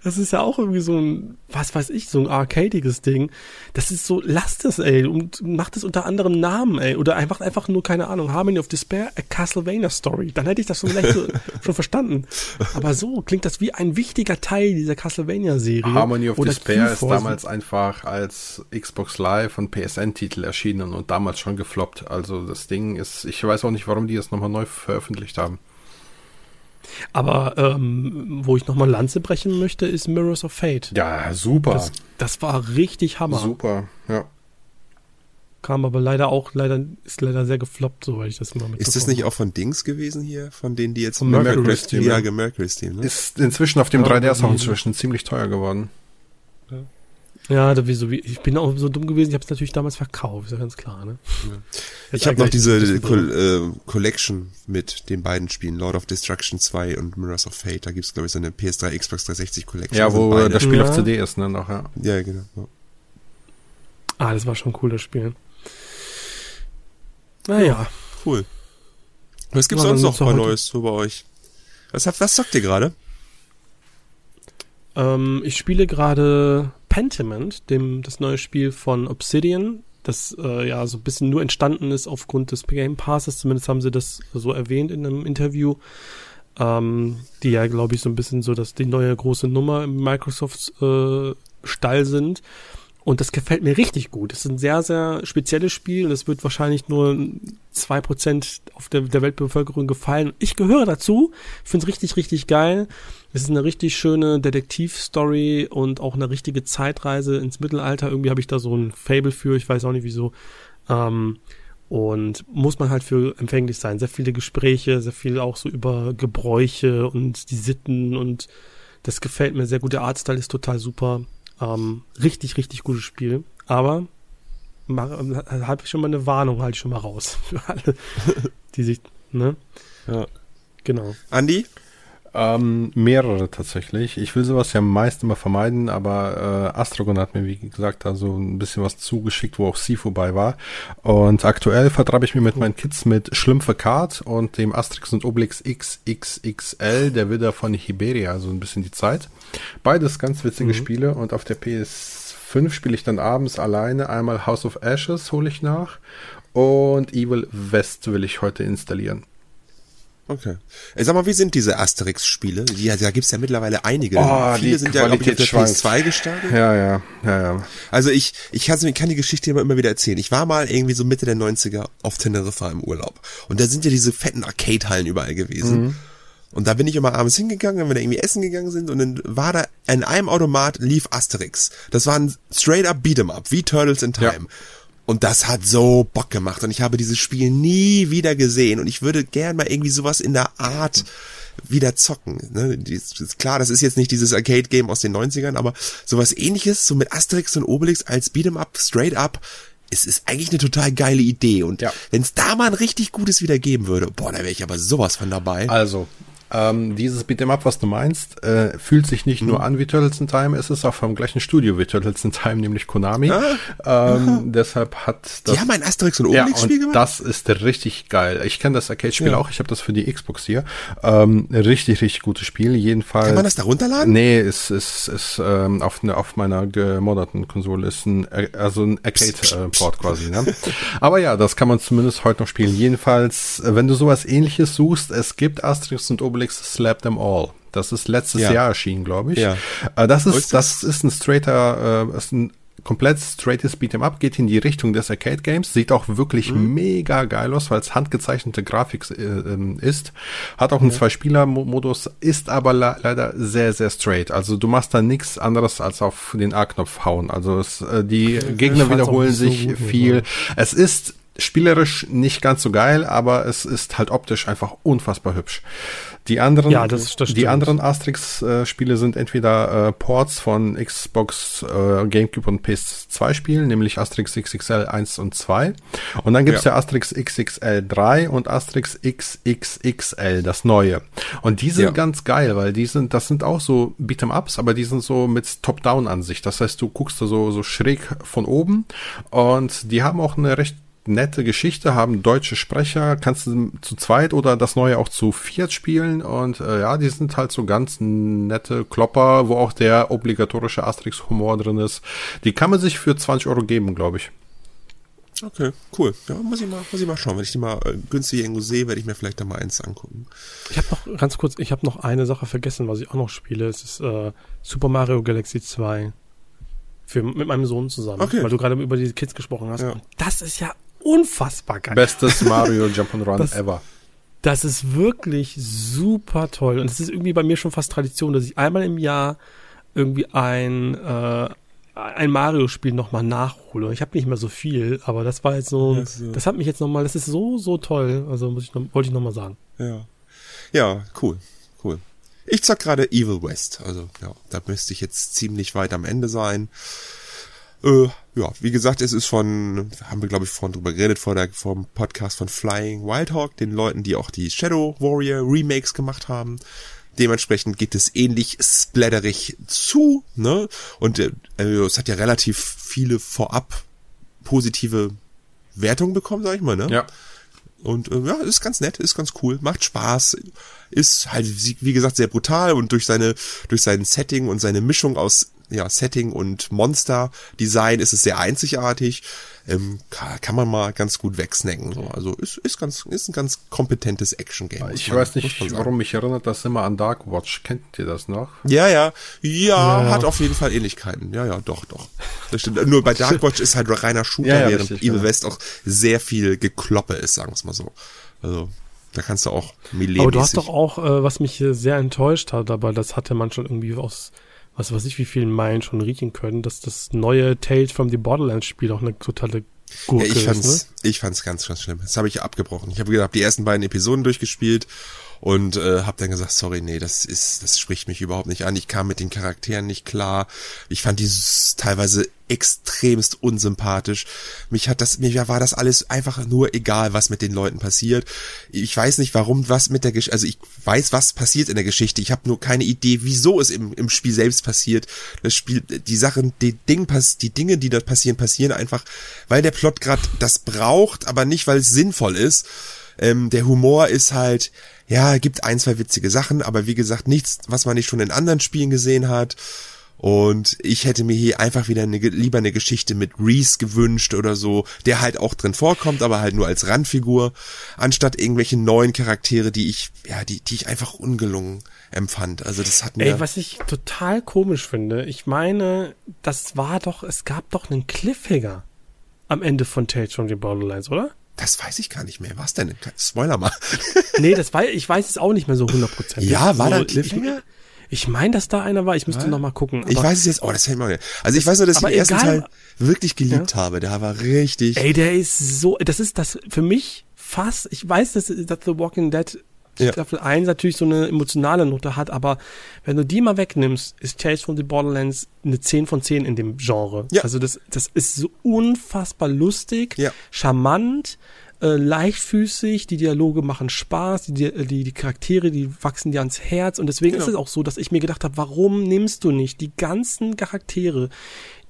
Das ist ja auch irgendwie so ein, was weiß ich, so ein arcadiges riesiges Ding. Das ist so, lasst es, ey, und macht es unter anderem Namen, ey, oder einfach, einfach nur, keine Ahnung, Harmony of Despair, a Castlevania Story. Dann hätte ich das schon vielleicht so, schon verstanden. Aber so klingt das wie ein wichtiger Teil dieser Castlevania-Serie. Harmony of Despair ist damals einfach als Xbox Live und PSN-Titel erschienen und damals schon gefloppt. Also das Ding ist, ich weiß auch nicht, warum die es nochmal neu veröffentlicht haben. Aber ähm, wo ich nochmal Lanze brechen möchte, ist Mirrors of Fate. Ja, super. Das, das war richtig Hammer. Super, ja. Kam aber leider auch, leider, ist leider sehr gefloppt, soweit ich das mal Ist das nicht auch von Dings gewesen hier? Von denen, die jetzt von Mercury Steam? Ja, Mercury Steam, ne? Ist inzwischen auf dem ja, 3DS auch inzwischen ziemlich teuer geworden. Ja. Da, wieso, ich bin auch so dumm gewesen, ich habe es natürlich damals verkauft, ist ja ganz klar. Ne? Ja. Ich habe noch diese Co äh, Collection mit den beiden Spielen, Lord of Destruction 2 und Mirrors of Fate. Da gibt's glaube ich, so eine PS3, Xbox 360 Collection. Ja, wo das Spiel ja. auf CD ist, ne? Noch, ja. ja, genau. Ja. Ah, das war schon cool, das Spiel. Naja. cool. Was gibt's sonst noch bei Neues so bei euch? Was, was sagt ihr gerade? Ähm, ich spiele gerade Pentiment, dem, das neue Spiel von Obsidian, das äh, ja so ein bisschen nur entstanden ist aufgrund des Game Passes. Zumindest haben sie das so erwähnt in einem Interview. Ähm, die ja, glaube ich, so ein bisschen so, dass die neue große Nummer im Microsoft äh, Stall sind. Und das gefällt mir richtig gut. Es ist ein sehr, sehr spezielles Spiel und es wird wahrscheinlich nur zwei Prozent auf der, der Weltbevölkerung gefallen. Ich gehöre dazu, finde es richtig, richtig geil. Es ist eine richtig schöne Detektivstory und auch eine richtige Zeitreise ins Mittelalter. Irgendwie habe ich da so ein Fable für, ich weiß auch nicht wieso. Ähm, und muss man halt für empfänglich sein. Sehr viele Gespräche, sehr viel auch so über Gebräuche und die Sitten und das gefällt mir sehr gut. Der Artstyle ist total super. Ähm, richtig, richtig gutes Spiel. Aber habe ich schon mal eine Warnung, halte ich schon mal raus. Für alle, die sich, ne? Ja. Genau. Andi? Ähm, mehrere tatsächlich. Ich will sowas ja meist immer vermeiden, aber äh, Astrogon hat mir, wie gesagt, da so ein bisschen was zugeschickt, wo auch sie vorbei war. Und aktuell vertreibe ich mir mit meinen Kids mit Schlümpfe Card und dem Asterix und Obelix XXXL, der Widder von Hiberia, also ein bisschen die Zeit. Beides ganz witzige mhm. Spiele und auf der PS5 spiele ich dann abends alleine einmal House of Ashes hole ich nach und Evil West will ich heute installieren. Okay. Ey, sag mal, wie sind diese Asterix-Spiele? Ja, da gibt's ja mittlerweile einige. Oh, Viele sind ja, glaube ich, auf der PS2 gestartet. Ja, ja, ja, ja. Also ich, ich kann, kann die Geschichte immer, immer wieder erzählen. Ich war mal irgendwie so Mitte der 90er auf Teneriffa im Urlaub. Und da sind ja diese fetten Arcade-Hallen überall gewesen. Mhm. Und da bin ich immer abends hingegangen, wenn wir da irgendwie essen gegangen sind und dann war da in einem Automat lief Asterix. Das war ein straight up Beat'em up, wie Turtles in Time. Ja. Und das hat so Bock gemacht. Und ich habe dieses Spiel nie wieder gesehen. Und ich würde gern mal irgendwie sowas in der Art wieder zocken. Ne? Ist klar, das ist jetzt nicht dieses Arcade-Game aus den 90ern, aber sowas ähnliches, so mit Asterix und Obelix als Beat'em Up, straight up, es ist eigentlich eine total geile Idee. Und ja. wenn es da mal ein richtig gutes wieder geben würde, boah, da wäre ich aber sowas von dabei. Also, ähm, dieses Beat'em Up, was du meinst, äh, fühlt sich nicht mhm. nur an wie Turtles in Time, es ist auch vom gleichen Studio wie Turtles in Time, nämlich Konami. Ah. Ähm, deshalb hat das... Die haben ein Asterix und Obelix-Spiel ja, gemacht? das ist richtig geil. Ich kenne das Arcade-Spiel ja. auch, ich habe das für die Xbox hier. Ähm, richtig, richtig gutes Spiel, jedenfalls. Kann man das da runterladen? Nee, ist, ist, ist ähm, auf, ne, auf meiner gemodderten Konsole ist ein, also ein Arcade-Port quasi. Ne? Aber ja, das kann man zumindest heute noch spielen. Jedenfalls, wenn du sowas ähnliches suchst, es gibt Asterix und Obelix Obelix Slap Them All. Das ist letztes ja. Jahr erschienen, glaube ich. Ja. Äh, das ist, das ist ein straighter, äh, ist ein komplett straightes Beat'em Up, geht in die Richtung des Arcade Games, sieht auch wirklich mhm. mega geil aus, weil es handgezeichnete Grafik äh, ähm, ist, hat auch einen ja. Zwei-Spieler-Modus, ist aber le leider sehr, sehr straight. Also du machst da nichts anderes als auf den A-Knopf hauen. Also es, äh, die Gegner wiederholen sich so viel. Es ist spielerisch nicht ganz so geil, aber es ist halt optisch einfach unfassbar hübsch. Die anderen, ja, das, das die anderen Asterix-Spiele sind entweder äh, Ports von Xbox, äh, GameCube und PS2 Spielen, nämlich Asterix XXL 1 und 2. Und dann gibt's ja. ja Asterix XXL 3 und Asterix XXXL, das neue. Und die sind ja. ganz geil, weil die sind, das sind auch so Beat'em-Ups, aber die sind so mit Top-Down-Ansicht. Das heißt, du guckst da so, so schräg von oben und die haben auch eine recht nette Geschichte, haben deutsche Sprecher, kannst du zu zweit oder das neue auch zu viert spielen und äh, ja, die sind halt so ganz nette Klopper, wo auch der obligatorische Asterix-Humor drin ist. Die kann man sich für 20 Euro geben, glaube ich. Okay, cool. Ja, muss ich mal, muss ich mal schauen. Wenn ich die mal äh, günstig irgendwo sehe, werde ich mir vielleicht da mal eins angucken. Ich habe noch ganz kurz, ich habe noch eine Sache vergessen, was ich auch noch spiele. Es ist äh, Super Mario Galaxy 2. Für, mit meinem Sohn zusammen. Okay. Weil du gerade über die Kids gesprochen hast. Ja. Und das ist ja unfassbar geil. Bestes Mario Jump'n'Run das, ever. Das ist wirklich super toll. Und es ist irgendwie bei mir schon fast Tradition, dass ich einmal im Jahr irgendwie ein, äh, ein Mario-Spiel nochmal nachhole. Ich habe nicht mehr so viel, aber das war jetzt so, das, das hat mich jetzt nochmal, das ist so, so toll. Also muss ich noch, wollte ich nochmal sagen. Ja. Ja, cool, cool. Ich zock gerade Evil West. Also, ja, da müsste ich jetzt ziemlich weit am Ende sein. Äh, ja, wie gesagt, es ist von, haben wir glaube ich vorhin drüber geredet vor der vom Podcast von Flying Wildhawk, den Leuten, die auch die Shadow Warrior Remakes gemacht haben. Dementsprechend geht es ähnlich splatterig zu, ne? Und äh, es hat ja relativ viele vorab positive Wertungen bekommen, sag ich mal, ne? Ja. Und äh, ja, ist ganz nett, ist ganz cool, macht Spaß, ist halt wie gesagt sehr brutal und durch seine durch sein Setting und seine Mischung aus ja, Setting und Monster-Design ist es sehr einzigartig. ähm, kann, kann man mal ganz gut wegsnacken. So. Also ist, ist ganz, ist ein ganz kompetentes Action-Game. Ich man, weiß nicht, warum mich erinnert das immer an Dark Watch. Kennt ihr das noch? Ja, ja, ja, ja, hat auf jeden Fall Ähnlichkeiten. Ja, ja, doch, doch. Das stimmt. Nur bei Dark Watch ist halt reiner Shooter, ja, ja, während richtig, Evil West auch sehr viel Gekloppe ist, sagen wir es mal so. Also da kannst du auch Millet Aber du hast doch auch, äh, was mich sehr enttäuscht hat, aber das hatte man schon irgendwie aus, was weiß ich, wie vielen Meilen schon riechen können, dass das neue Tales from the Borderlands Spiel auch eine totale Gurke ja, ich fand's, ist, ne? Ich fand's ganz, ganz schlimm. Das habe ich abgebrochen. Ich habe gedacht, die ersten beiden Episoden durchgespielt und äh, habe dann gesagt, sorry, nee, das ist, das spricht mich überhaupt nicht an. Ich kam mit den Charakteren nicht klar. Ich fand die teilweise extremst unsympathisch. Mich hat das, mir war das alles einfach nur egal, was mit den Leuten passiert. Ich weiß nicht, warum was mit der Geschichte, also ich weiß, was passiert in der Geschichte. Ich habe nur keine Idee, wieso es im, im Spiel selbst passiert. Das Spiel, die Sachen, die Ding, die Dinge, die da passieren, passieren einfach, weil der Plot gerade das braucht, aber nicht, weil es sinnvoll ist. Ähm, der Humor ist halt, ja, gibt ein, zwei witzige Sachen, aber wie gesagt, nichts, was man nicht schon in anderen Spielen gesehen hat. Und ich hätte mir hier einfach wieder eine, lieber eine Geschichte mit Reese gewünscht oder so, der halt auch drin vorkommt, aber halt nur als Randfigur, anstatt irgendwelche neuen Charaktere, die ich, ja, die, die ich einfach ungelungen empfand. Also das hat mir. Ey, was ich total komisch finde, ich meine, das war doch, es gab doch einen Cliffhanger am Ende von Tales from the Borderlands, oder? Das weiß ich gar nicht mehr. Was denn? Spoiler mal. nee, das war, ich weiß es auch nicht mehr so hundertprozentig. Ja, war so, da ein Cliffhanger? Ich, ich meine, dass da einer war. Ich müsste ja. noch mal gucken. ich weiß es jetzt. Oh, das fällt mir. Also ich weiß nur, dass ich den ersten Teil wirklich geliebt ja. habe. Der war richtig. Ey, der ist so. Das ist das für mich fast. Ich weiß, dass, dass The Walking Dead ja. Staffel 1 natürlich so eine emotionale Note hat, aber wenn du die mal wegnimmst, ist Tales from the Borderlands eine 10 von 10 in dem Genre. Ja. Also das, das ist so unfassbar lustig, ja. charmant, äh, leichtfüßig, die Dialoge machen Spaß, die, die, die Charaktere, die wachsen dir ans Herz und deswegen genau. ist es auch so, dass ich mir gedacht habe, warum nimmst du nicht die ganzen Charaktere,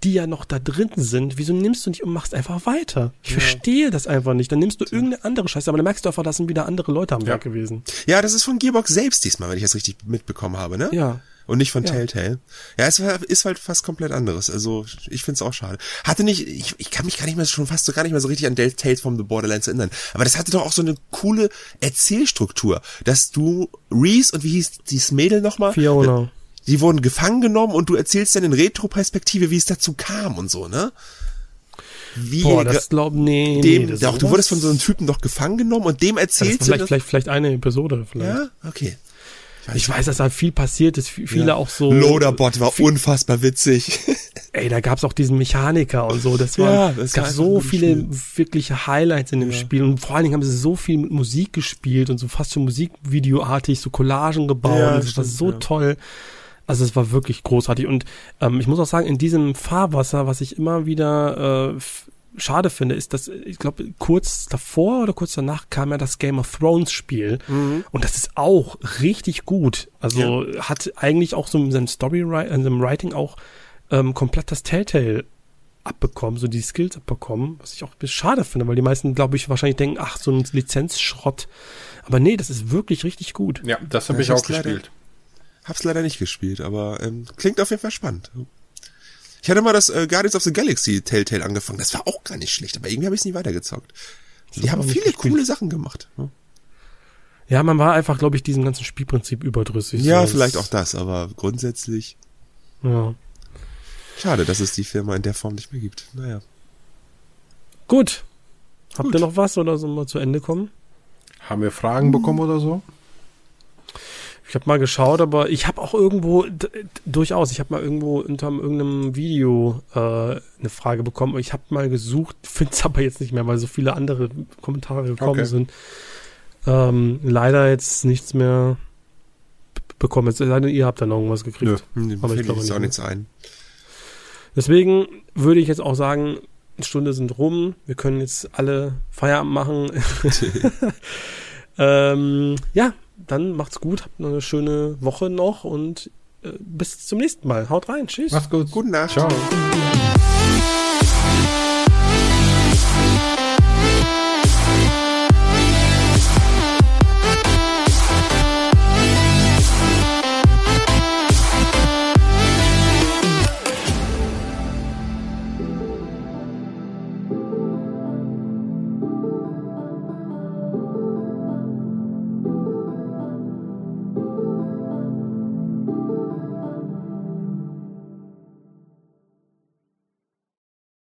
die ja noch da drin sind, wieso nimmst du nicht und machst einfach weiter? Ich ja. verstehe das einfach nicht. Dann nimmst du irgendeine andere Scheiße, aber dann merkst du einfach, da sind wieder andere Leute am ja. Werk gewesen. Ja, das ist von Gearbox selbst diesmal, wenn ich das richtig mitbekommen habe, ne? Ja. Und nicht von ja. Telltale. Ja, es ist halt fast komplett anderes. Also ich find's auch schade. Hatte nicht, ich, ich kann mich gar nicht mehr schon fast so gar nicht mehr so richtig an Tales from the Borderlands erinnern. Aber das hatte doch auch so eine coole Erzählstruktur, dass du Reese und wie hieß dieses Mädel nochmal? Fiona die wurden gefangen genommen und du erzählst dann in Retroperspektive, wie es dazu kam und so, ne? Wie Boah, das glaub, nee, dem, nee, doch, du wurdest von so einem Typen doch gefangen genommen und dem erzählst ja, vielleicht, vielleicht, vielleicht eine Episode, vielleicht. Ja, okay. Ich weiß, ich weiß dass da viel passiert ist, viele ja. auch so. Loaderbot war viel, unfassbar witzig. Ey, da gab's auch diesen Mechaniker und so. Das war, ja, das es gab so viele Spiel. wirkliche Highlights in dem ja. Spiel und vor allen Dingen haben sie so viel mit Musik gespielt und so fast schon Musikvideoartig, so Collagen gebaut. Ja, das, das war so toll. Also es war wirklich großartig. Und ähm, ich muss auch sagen, in diesem Fahrwasser, was ich immer wieder äh, schade finde, ist, dass ich glaube, kurz davor oder kurz danach kam ja das Game of Thrones Spiel. Mhm. Und das ist auch richtig gut. Also ja. hat eigentlich auch so in seinem Story, in seinem Writing auch ähm, komplett das Telltale abbekommen, so die Skills abbekommen, was ich auch ein bisschen schade finde, weil die meisten, glaube ich, wahrscheinlich denken, ach, so ein Lizenzschrott. Aber nee, das ist wirklich richtig gut. Ja, das habe ja, ich auch gespielt. Hab's leider nicht gespielt, aber ähm, klingt auf jeden Fall spannend. Ich hatte mal das äh, Guardians of the Galaxy Telltale angefangen. Das war auch gar nicht schlecht, aber irgendwie habe ich es nie weitergezockt. Die haben viele coole Sachen gemacht. Ne? Ja, man war einfach, glaube ich, diesem ganzen Spielprinzip überdrüssig. Ja, so vielleicht auch das, aber grundsätzlich. Ja. Schade, dass es die Firma in der Form nicht mehr gibt. Naja. Gut. Habt Gut. ihr noch was oder sollen wir zu Ende kommen? Haben wir Fragen bekommen oder so? Ich habe mal geschaut, aber ich habe auch irgendwo durchaus, ich habe mal irgendwo unter irgendeinem Video äh, eine Frage bekommen. Ich habe mal gesucht, finde es aber jetzt nicht mehr, weil so viele andere Kommentare gekommen okay. sind. Ähm, leider jetzt nichts mehr bekommen. Denn, ihr habt dann irgendwas gekriegt. Nö, aber ich glaube nicht. auch nichts ein. Deswegen würde ich jetzt auch sagen, eine Stunde sind rum. Wir können jetzt alle Feierabend machen. ähm, ja, dann macht's gut, habt eine schöne Woche noch und äh, bis zum nächsten Mal. Haut rein. Tschüss. Macht's gut. Guten Nacht. Ciao.